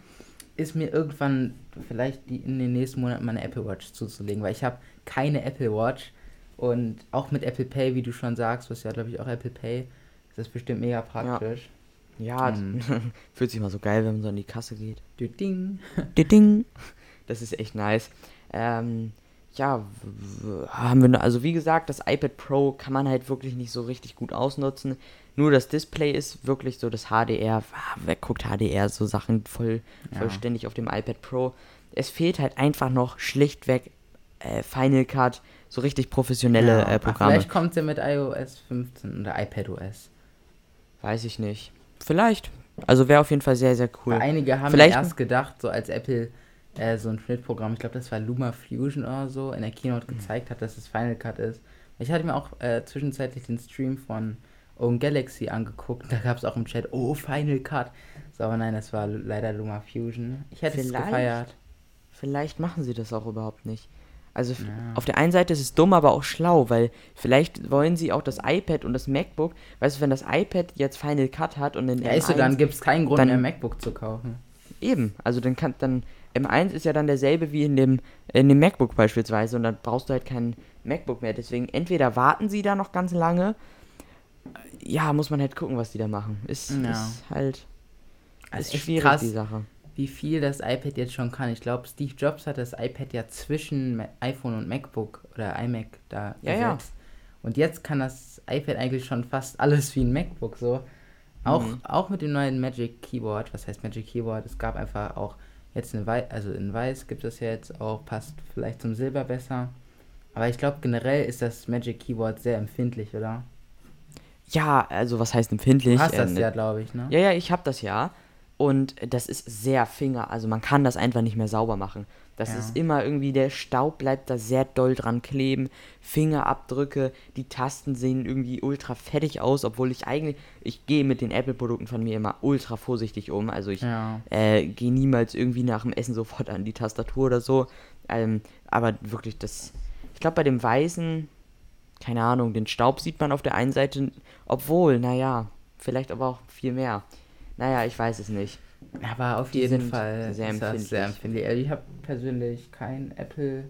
ist mir irgendwann vielleicht die, in den nächsten Monaten meine Apple Watch zuzulegen, weil ich habe keine Apple Watch und auch mit Apple Pay, wie du schon sagst, was ja glaube ich auch Apple Pay, ist das bestimmt mega praktisch. Ja, Mhm. fühlt sich mal so geil, wenn man so an die Kasse geht. Ding. Ding. Das ist echt nice. Ähm, ja, haben wir, noch- also wie gesagt, das iPad Pro kann man halt wirklich nicht so richtig gut ausnutzen. Nur das Display ist wirklich so das HDR. Ah, Wer guckt HDR? So Sachen voll, Ja. vollständig auf dem iPad Pro. Es fehlt halt einfach noch schlichtweg äh, Final Cut, so richtig professionelle Ja, äh, Programme. Vielleicht kommt ja mit iOS 15 oder iPadOS. Weiß ich nicht. Vielleicht. Also wäre auf jeden Fall sehr, sehr cool. Weil einige haben Vielleicht- erst gedacht, so als Apple äh, so ein Schnittprogramm, ich glaube, das war Luma Fusion oder so, in der Keynote Mhm. gezeigt hat, dass es Final Cut ist. Ich hatte mir auch äh, zwischenzeitlich den Stream von Own Galaxy angeguckt. Da gab es auch im Chat, oh, Final Cut. So, aber nein, das war leider Luma Fusion. Ich hätte es Vielleicht. gefeiert. Vielleicht machen sie das auch überhaupt nicht. Also Ja. auf der einen Seite ist es dumm, aber auch schlau, weil vielleicht wollen sie auch das iPad und das MacBook, weißt du, wenn das iPad jetzt Final Cut hat und den Ja, ist so, dann gibt es keinen Grund dann- mehr, MacBook zu kaufen. eben, also dann kann dann M1 ist ja dann derselbe wie in dem in dem MacBook beispielsweise und dann brauchst du halt kein MacBook mehr. Deswegen entweder warten sie da noch ganz lange, ja, muss man halt gucken, was die da machen. Ist, Ja. ist halt Also ist schwierig krass, die Sache. Wie viel das iPad jetzt schon kann. Ich glaube, Steve Jobs hat das iPad ja zwischen iPhone und MacBook oder iMac da Ja, ja. Und jetzt kann das iPad eigentlich schon fast alles wie ein MacBook so. Auch, Mhm. auch mit dem neuen Magic Keyboard. Was heißt Magic Keyboard? Es gab einfach auch jetzt eine Weiß, also in Weiß gibt es ja jetzt auch, passt vielleicht zum Silber besser. Aber ich glaube generell ist das Magic Keyboard sehr empfindlich, oder? Ja, also was heißt empfindlich? Du hast das Ähm, ja, glaube ich, ne? Ja, ja, ich habe das ja. Und das ist sehr finger, also man kann das einfach nicht mehr sauber machen. Das Ja. ist immer irgendwie, der Staub bleibt da sehr doll dran kleben, Fingerabdrücke, die Tasten sehen irgendwie ultra fettig aus, obwohl ich eigentlich, ich gehe mit den Apple-Produkten von mir immer ultra vorsichtig um. Also ich Ja. äh, gehe niemals irgendwie nach dem Essen sofort an die Tastatur oder so. Ähm, aber wirklich, das, ich glaube bei dem Weißen, keine Ahnung, den Staub sieht man auf der einen Seite, obwohl, naja, vielleicht aber auch viel mehr. Naja, ich weiß es nicht. Aber auf Die jeden Fall sehr empfindlich. sehr empfindlich. Also ich habe persönlich kein Apple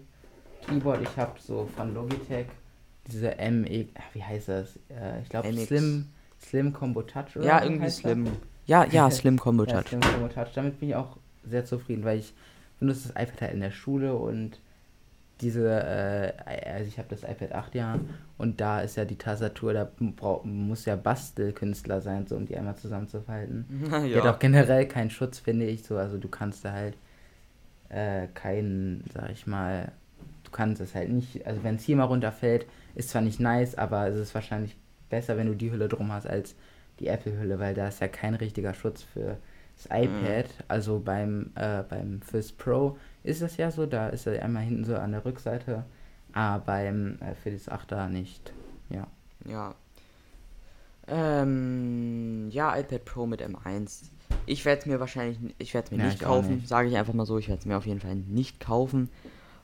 Keyboard. Ich habe so von Logitech diese ME, wie heißt das? Äh, ich glaube. Slim, Slim Combo Touch oder Ja, irgendwie Slim. Das? Ja, ja, Slim Combo Ja, Touch. Slim Combo Touch. Damit bin ich auch sehr zufrieden, weil ich benutze das iPad halt in der Schule und diese, äh, also ich habe das iPad 8 ja und da ist ja die Tastatur, da muss ja Bastelkünstler sein, so um die einmal zusammenzufalten. Die hat auch generell keinen Schutz, finde ich so. Also du kannst da halt äh, keinen, sag ich mal, du kannst es halt nicht, also wenn es hier mal runterfällt, ist zwar nicht nice, aber es ist wahrscheinlich besser, wenn du die Hülle drum hast als die Apple-Hülle, weil da ist ja kein richtiger Schutz für das iPad. Also beim, äh, beim Fizz Pro ist das ja so, da ist er einmal hinten so an der Rückseite, aber beim äh, für das 8er nicht. Ja. Ja. Ähm, ja, iPad Pro mit M1. Ich werde es mir wahrscheinlich, ich werde es mir Ja, nicht ich kaufen, sage ich einfach mal so. Ich werde es mir auf jeden Fall nicht kaufen.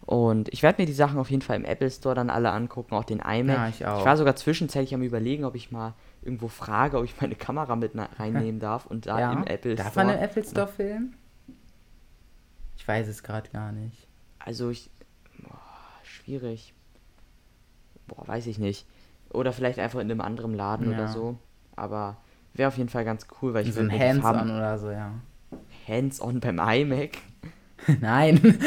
Und ich werde mir die Sachen auf jeden Fall im Apple Store dann alle angucken, auch den iMac. Ja, ich auch. war sogar zwischenzeitlich am überlegen, ob ich mal irgendwo frage, ob ich meine Kamera mit reinnehmen darf und da ja. im Apple Darf Store. man im Apple Store filmen? Ich weiß es gerade gar nicht. Also ich. Boah, schwierig. Boah, weiß ich nicht. Oder vielleicht einfach in einem anderen Laden Ja. oder so. Aber wäre auf jeden Fall ganz cool, weil ich so ein Hands-on oder so, ja. Hands-on beim iMac. Nein.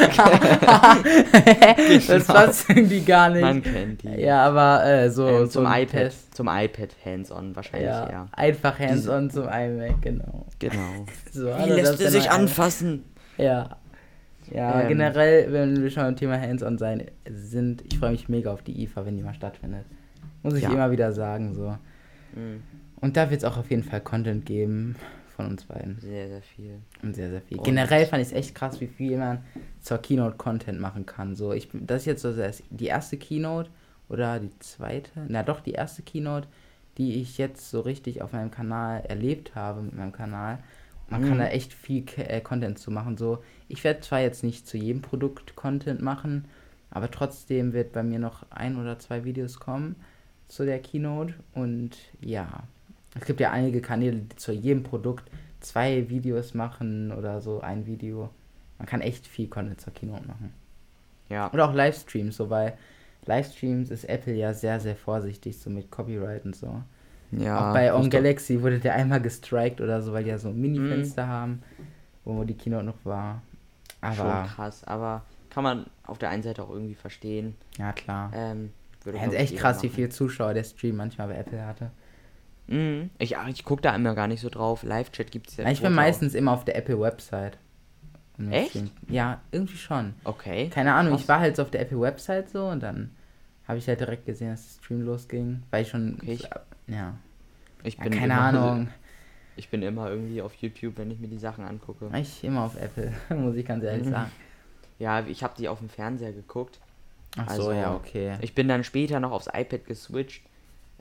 Das passt irgendwie gar nicht. Man kennt die. Ja, aber äh, so, ähm, so zum iPad. Test. Zum iPad Hands-on wahrscheinlich, ja. Ja, einfach Hands-on zum iMac, genau. Genau. So, Wie das lässt er sich anfassen? Ja. Ja, Ähm. generell, wenn wir schon beim Thema Hands-on sein sind, ich freue mich mega auf die IFA, wenn die mal stattfindet. Muss ich Ja. immer wieder sagen, so. Mhm. Und da wird es auch auf jeden Fall Content geben von uns beiden. Sehr, sehr viel. Und sehr, sehr viel. Und- Generell fand ich es echt krass, wie viel man zur Keynote Content machen kann. So, ich, das ist jetzt so die erste Keynote oder die zweite, na doch, die erste Keynote, die ich jetzt so richtig auf meinem Kanal erlebt habe mit meinem Kanal. Man kann Mhm. da echt viel äh, Content zu machen. So, ich werde zwar jetzt nicht zu jedem Produkt Content machen, aber trotzdem wird bei mir noch ein oder zwei Videos kommen zu der Keynote. Und ja, es gibt ja einige Kanäle, die zu jedem Produkt zwei Videos machen oder so ein Video. Man kann echt viel Content zur Keynote machen. Ja. Oder auch Livestreams, so bei Livestreams ist Apple ja sehr, sehr vorsichtig, so mit Copyright und so. Ja auch bei On Galaxy wurde der einmal gestrikt oder so, weil die ja so Mhm. Mini-Fenster haben, wo die Keynote noch war. Aber, Schon krass, aber kann man auf der einen Seite auch irgendwie verstehen. ja klar. Ähm, würde, Ja, ist echt krass, wie machen. viele Zuschauer der Stream manchmal bei Apple hatte. Mhm. Ich, ich gucke da immer gar nicht so drauf. Live-Chat gibt es ja. ich bin meistens immer auf der Apple-Website. Echt? Stream- Ja, irgendwie schon. Okay. Keine Ahnung, Krass. ich war halt so auf der Apple-Website so und dann habe ich halt direkt gesehen, dass der Stream losging, weil ich schon. Okay, ich- ja. Ich ja, bin keine immer, Ahnung. Ich bin immer irgendwie auf YouTube, wenn ich mir die Sachen angucke. Ich immer auf Apple, muss ich ganz ehrlich Mhm. sagen. Ja, ich habe die auf dem Fernseher geguckt. Ach so, Also, ja, okay. Ich bin dann später noch aufs iPad geswitcht,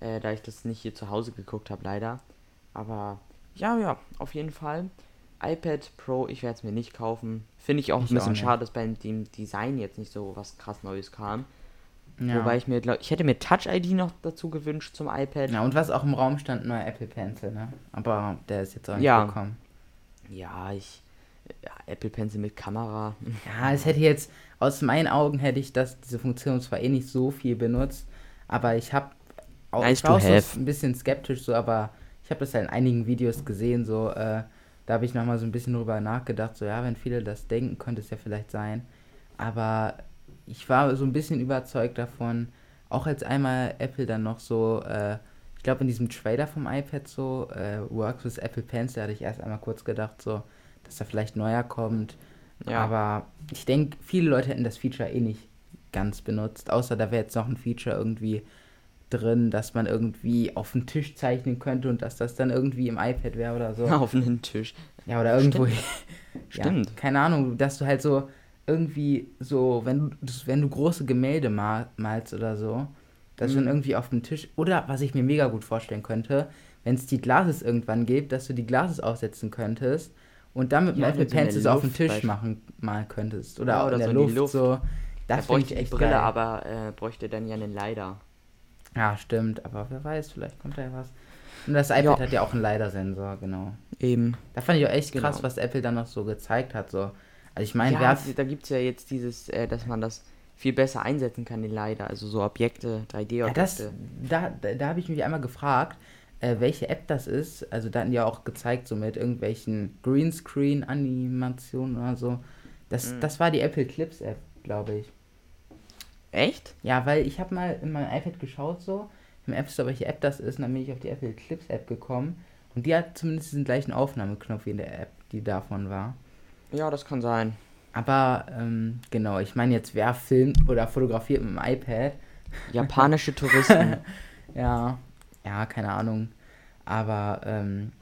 äh, da ich das nicht hier zu Hause geguckt habe, leider. Aber ja, ja, auf jeden Fall. iPad Pro, ich werde es mir nicht kaufen. Finde ich auch Ich ein auch bisschen nicht. schade, dass bei dem Design jetzt nicht so was krass Neues kam. Ja. Wobei ich mir, glaub, ich hätte mir Touch ID noch dazu gewünscht zum iPad. ja, und was auch im Raum stand, neuer Apple Pencil, ne? Aber der ist jetzt auch nicht Ja. gekommen. Ja, ich. Ja, Apple Pencil mit Kamera. Ja, es hätte jetzt, aus meinen Augen hätte ich das, diese Funktion zwar eh nicht so viel benutzt, aber ich habe auch, Nice ich war auch so ein bisschen skeptisch so, aber ich habe das ja in einigen Videos gesehen, so, äh, da habe ich nochmal so ein bisschen drüber nachgedacht, so, ja, wenn viele das denken, könnte es ja vielleicht sein, aber ich war so ein bisschen überzeugt davon, auch als einmal Apple dann noch so, äh, ich glaube in diesem Trailer vom iPad so, äh, Works with Apple Pencil, hatte ich erst einmal kurz gedacht, so, dass da vielleicht neuer kommt, Ja. aber ich denke, viele Leute hätten das Feature eh nicht ganz benutzt, außer da wäre jetzt noch ein Feature irgendwie drin, dass man irgendwie auf den Tisch zeichnen könnte und dass das dann irgendwie im iPad wäre oder so. auf einen Tisch. Ja, oder irgendwo. Stimmt. Ja, keine Ahnung, dass du halt so irgendwie so, wenn du, wenn du große Gemälde mal, malst oder so, dass du Mhm. dann irgendwie auf dem Tisch, oder was ich mir mega gut vorstellen könnte, wenn es die Glases irgendwann gibt, dass du die Glases aufsetzen könntest und dann mit dem Ja, Apple Pencil so auf dem Tisch machen, malen könntest. Oder, Ja, auch oder in der so die Luft, Luft. so. Das finde ich bräuchte die echt Brille, geil. aber äh, bräuchte dann ja einen Leider. Ja, stimmt, aber wer weiß, vielleicht kommt da ja was. Und das iPad Ja. hat ja auch einen LiDAR-Sensor, genau. Eben. Da fand ich auch echt krass, Genau. was Apple dann noch so gezeigt hat. So. Also ich meine, ja, da gibt es ja jetzt dieses, äh, dass man das viel besser einsetzen kann, den LiDAR. Also so Objekte, 3D-Objekte. Ja, das, da da, habe ich mich einmal gefragt, äh, welche App das ist. Also da hatten die ja auch gezeigt, so mit irgendwelchen Greenscreen-Animationen oder so. Das, Mhm. das war die Apple Clips App, glaube ich. Echt? Ja, weil ich habe mal in meinem iPad geschaut, so im App Store, welche App das ist, und dann bin ich auf die Apple Clips App gekommen. Und die hat zumindest diesen gleichen Aufnahmeknopf wie in der App, die davon war. Ja, das kann sein. Aber ähm, genau, ich meine jetzt, wer filmt oder fotografiert mit dem iPad? Japanische Touristen. Ja, ja, keine Ahnung. Aber ähm,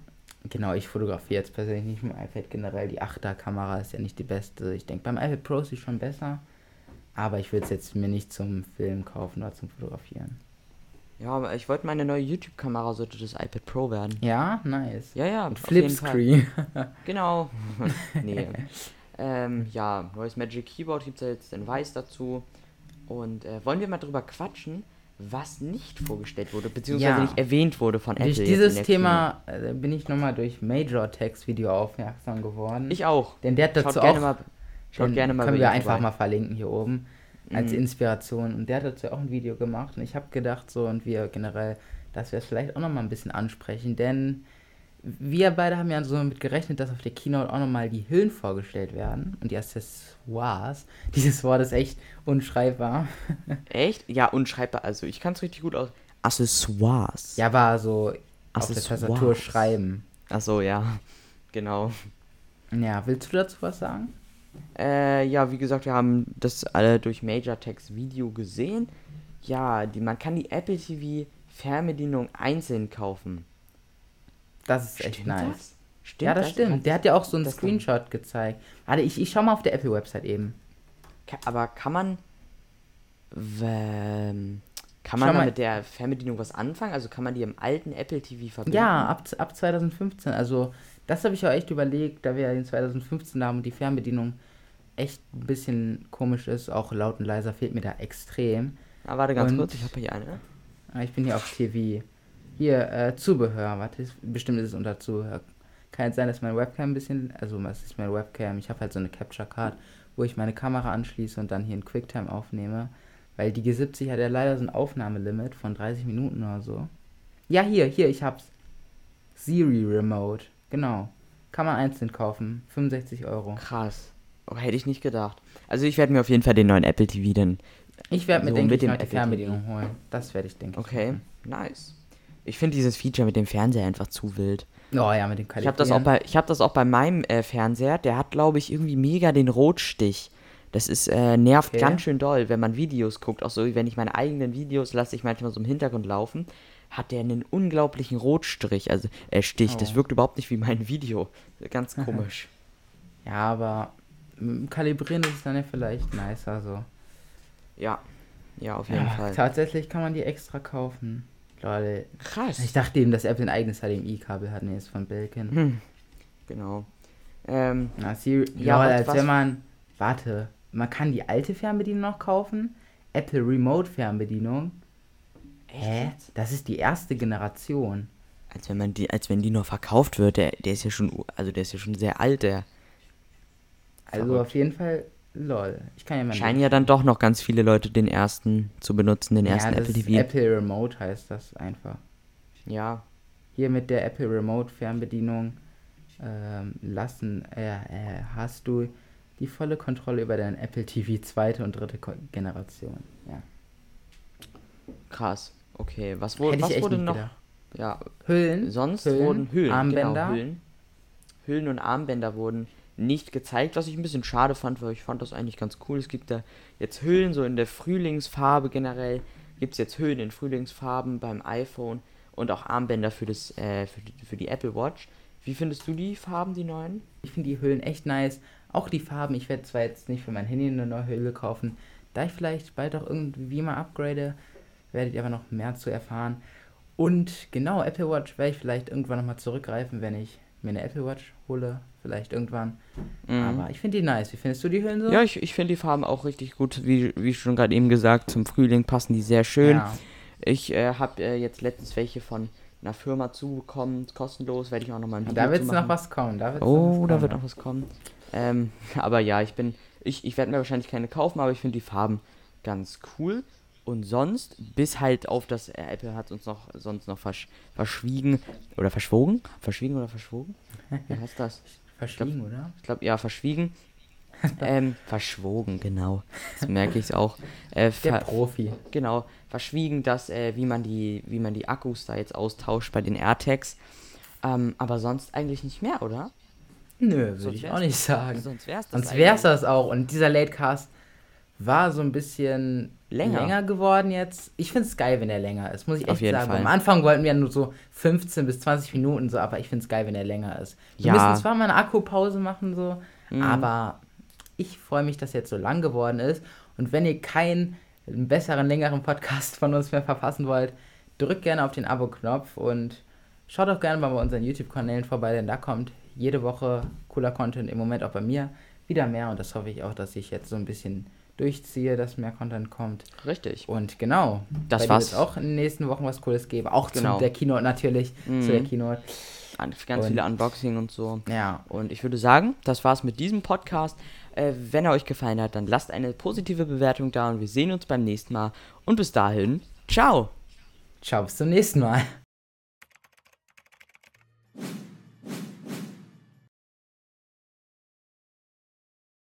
genau, ich fotografiere jetzt persönlich nicht mit dem iPad generell. Die 8er-Kamera ist ja nicht die beste. Ich denke, beim iPad Pro ist sie schon besser. Aber ich will es jetzt mir nicht zum Film kaufen oder zum Fotografieren. Ja, aber ich wollte meine neue YouTube-Kamera sollte das iPad Pro werden. Ja, nice. Ja, ja. Fall. Flipscreen. Genau. nee. ähm, ja, neues Magic Keyboard gibt es ja jetzt in Weiß dazu. Und äh, wollen wir mal drüber quatschen, was nicht vorgestellt wurde, beziehungsweise Ja. nicht erwähnt wurde von Apple. Durch dieses Thema äh, bin ich nochmal durch Major Text Video aufmerksam geworden. Ich auch. Denn der hat Schaut dazu gerne auch mal, schaut gerne mal können wir einfach vorbei. mal verlinken hier oben als Mhm. Inspiration. Und der hat dazu auch ein Video gemacht. Und ich habe gedacht, so und wir generell, dass wir es vielleicht auch nochmal ein bisschen ansprechen. Denn wir beide haben ja so damit gerechnet, dass auf der Keynote auch nochmal die Hüllen vorgestellt werden. Und die Accessoires. Dieses Wort ist echt unschreibbar. Echt? Ja, unschreibbar. Also ich kann es richtig gut aus. Accessoires. Ja, war so auf der Accessoires. Tastatur schreiben. Achso, ja. Genau. Ja, willst du dazu was sagen? Äh, ja, wie gesagt, wir haben das alle durch Major Text Video gesehen. Ja, die, man kann die Apple TV Fernbedienung einzeln kaufen. Das ist echt Stimmt nice. das? Stimmt ja, das stimmt. Der hat ja auch so einen das kann- Screenshot gezeigt. Warte, ich, ich schau mal auf der Apple-Website eben. Aber kann man. Ähm, kann man mit der Fernbedienung was anfangen? Also kann man die im alten Apple TV verbinden? Ja, ab, ab 2015. Also, das habe ich auch echt überlegt, da wir ja den 2015 haben und die Fernbedienung echt ein bisschen komisch ist, auch laut und leiser fehlt mir da extrem. Ah, warte ganz Und- kurz, ich habe hier eine. Ah, Ich bin hier auf TV. Hier, äh, Zubehör. Warte, bestimmt ist es unter Zubehör. Kann jetzt sein, dass meine Webcam ein bisschen, also was ist meine Webcam? Ich habe halt so eine Capture Card, wo ich meine Kamera anschließe und dann hier in QuickTime aufnehme. Weil die G70 hat ja leider so ein Aufnahmelimit von 30 Minuten oder so. Ja, hier, hier, ich hab's. Siri Remote. Genau. Kann man einzeln kaufen. 65 Euro. Krass. Oh, hätte ich nicht gedacht. Also ich werde mir auf jeden Fall den neuen Apple TV dann. Ich werde mir, So, denke mit ich, dem die Fernbedienung holen. Das werde ich, denke ich. Okay, machen. nice. Ich finde dieses Feature mit dem Fernseher einfach zu wild. Oh ja, mit dem Ich habe das, auch Kalibrieren. bei- ich hab das auch bei meinem äh, Fernseher. Der hat, glaube ich, irgendwie mega den Rotstich. Das ist, äh, nervt Okay. ganz schön doll, wenn man Videos guckt. Auch so, wenn ich meine eigenen Videos lasse ich manchmal so im Hintergrund laufen, hat der einen unglaublichen Rotstrich. Also, äh, Stich. Das Oh. wirkt überhaupt nicht wie mein Video. Ganz komisch. Ja, aber Kalibrieren ist es dann ja vielleicht nicer so. ja. Ja, auf jeden Ja, Fall. tatsächlich kann man die extra kaufen. Leute, Krass. ich dachte eben, dass Apple ein eigenes HDMI-Kabel hat. Nee, ist von Belkin. Hm. Genau. Ähm, Na, Siri, Ja, was- als was- wenn man, warte, man kann die alte Fernbedienung noch kaufen. Apple Remote Fernbedienung. Hä? jetzt? Das ist die erste Generation. als wenn man die, als wenn die noch verkauft wird. Der, der ist ja schon, also der ist ja schon sehr alt, der. Also Verrückt. auf jeden Fall, lol. Ich kann ja mal. Scheinen ja dann doch noch ganz viele Leute den ersten zu benutzen, den ja, ersten das Apple ist TV. Apple Remote heißt das einfach. Ja, Hier mit der Apple Remote Fernbedienung ähm, lassen, äh, äh, hast du die volle Kontrolle über dein Apple TV zweite und dritte Ko Generation. Ja. krass. Okay, was, Hätte ich was wurde noch? Ja, Hüllen. sonst Hüllen, wurden Hüllen, Armbänder. Genau, Hüllen. Hüllen und Armbänder wurden nicht gezeigt, was ich ein bisschen schade fand, weil ich fand das eigentlich ganz cool. Es gibt da jetzt Hüllen so in der Frühlingsfarbe generell. Gibt es jetzt Hüllen in Frühlingsfarben beim iPhone und auch Armbänder für, das, äh, für, die, für die Apple Watch. Wie findest du die Farben, die neuen? Ich finde die Hüllen echt nice. Auch die Farben. Ich werde zwar jetzt nicht für mein Handy eine neue Hülle kaufen. Da ich vielleicht bald auch irgendwie mal upgrade, werdet ihr aber noch mehr zu erfahren. Und genau, Apple Watch werde ich vielleicht irgendwann nochmal zurückgreifen, wenn ich mir eine Apple Watch hole. Vielleicht irgendwann. Aber ich finde die nice. Wie findest du die Hüllen so? Mhm. Ja, ich, ich finde die Farben auch richtig gut. Wie, wie schon gerade eben gesagt, zum Frühling passen die sehr schön. Ja. Ich äh, habe äh, jetzt letztens welche von einer Firma zubekommen, kostenlos, werde ich auch noch mal ein Video Da wird noch was kommen. Da Oh, da wird noch was kommen. Ähm, aber ja, ich bin, ich, ich werde mir wahrscheinlich keine kaufen, aber ich finde die Farben ganz cool. Und sonst, bis halt auf das, äh, Apple hat uns noch, sonst noch versch verschwiegen, oder verschwogen? Verschwiegen oder verschwogen? Wie heißt das? Verschwiegen, oder? Ich glaube, ja, verschwiegen. ähm, verschwogen, genau. Jetzt merke ich es auch. Äh, Der Profi. genau, verschwiegen, dass, äh, wie man die, wie man die Akkus da jetzt austauscht bei den AirTags. Ähm, aber sonst eigentlich nicht mehr, oder? Nö, würde ich auch nicht sagen. Sonst wär's das. Sonst wär's das auch. Und dieser Latecast war so ein bisschen Länger. länger, geworden jetzt. Ich find's geil, wenn er länger ist, muss ich Auf echt jeden sagen. Fall. Am Anfang wollten wir nur so 15 bis 20 Minuten so, aber ich find's geil, wenn er länger ist. Wir Ja. müssen zwar mal eine Akkupause machen so, Mhm. aber ich freue mich, dass jetzt so lang geworden ist. Und wenn ihr keinen besseren, längeren Podcast von uns mehr verpassen wollt, drückt gerne auf den Abo-Knopf und schaut auch gerne mal bei unseren YouTube-Kanälen vorbei, denn da kommt jede Woche cooler Content, im Moment auch bei mir wieder mehr und das hoffe ich auch, dass ich jetzt so ein bisschen durchziehe, dass mehr Content kommt. Richtig. Und genau. Das war's. Wird auch in den nächsten Wochen was Cooles geben. Auch genau. zu der Keynote natürlich. Mhm. Zu der mhm. Keynote. Ganz und, viele Unboxing und so. Ja. Und ich würde sagen, das war's mit diesem Podcast. Äh, wenn er euch gefallen hat, dann lasst eine positive Bewertung da und wir sehen uns beim nächsten Mal. Und bis dahin, ciao. Ciao, bis zum nächsten Mal.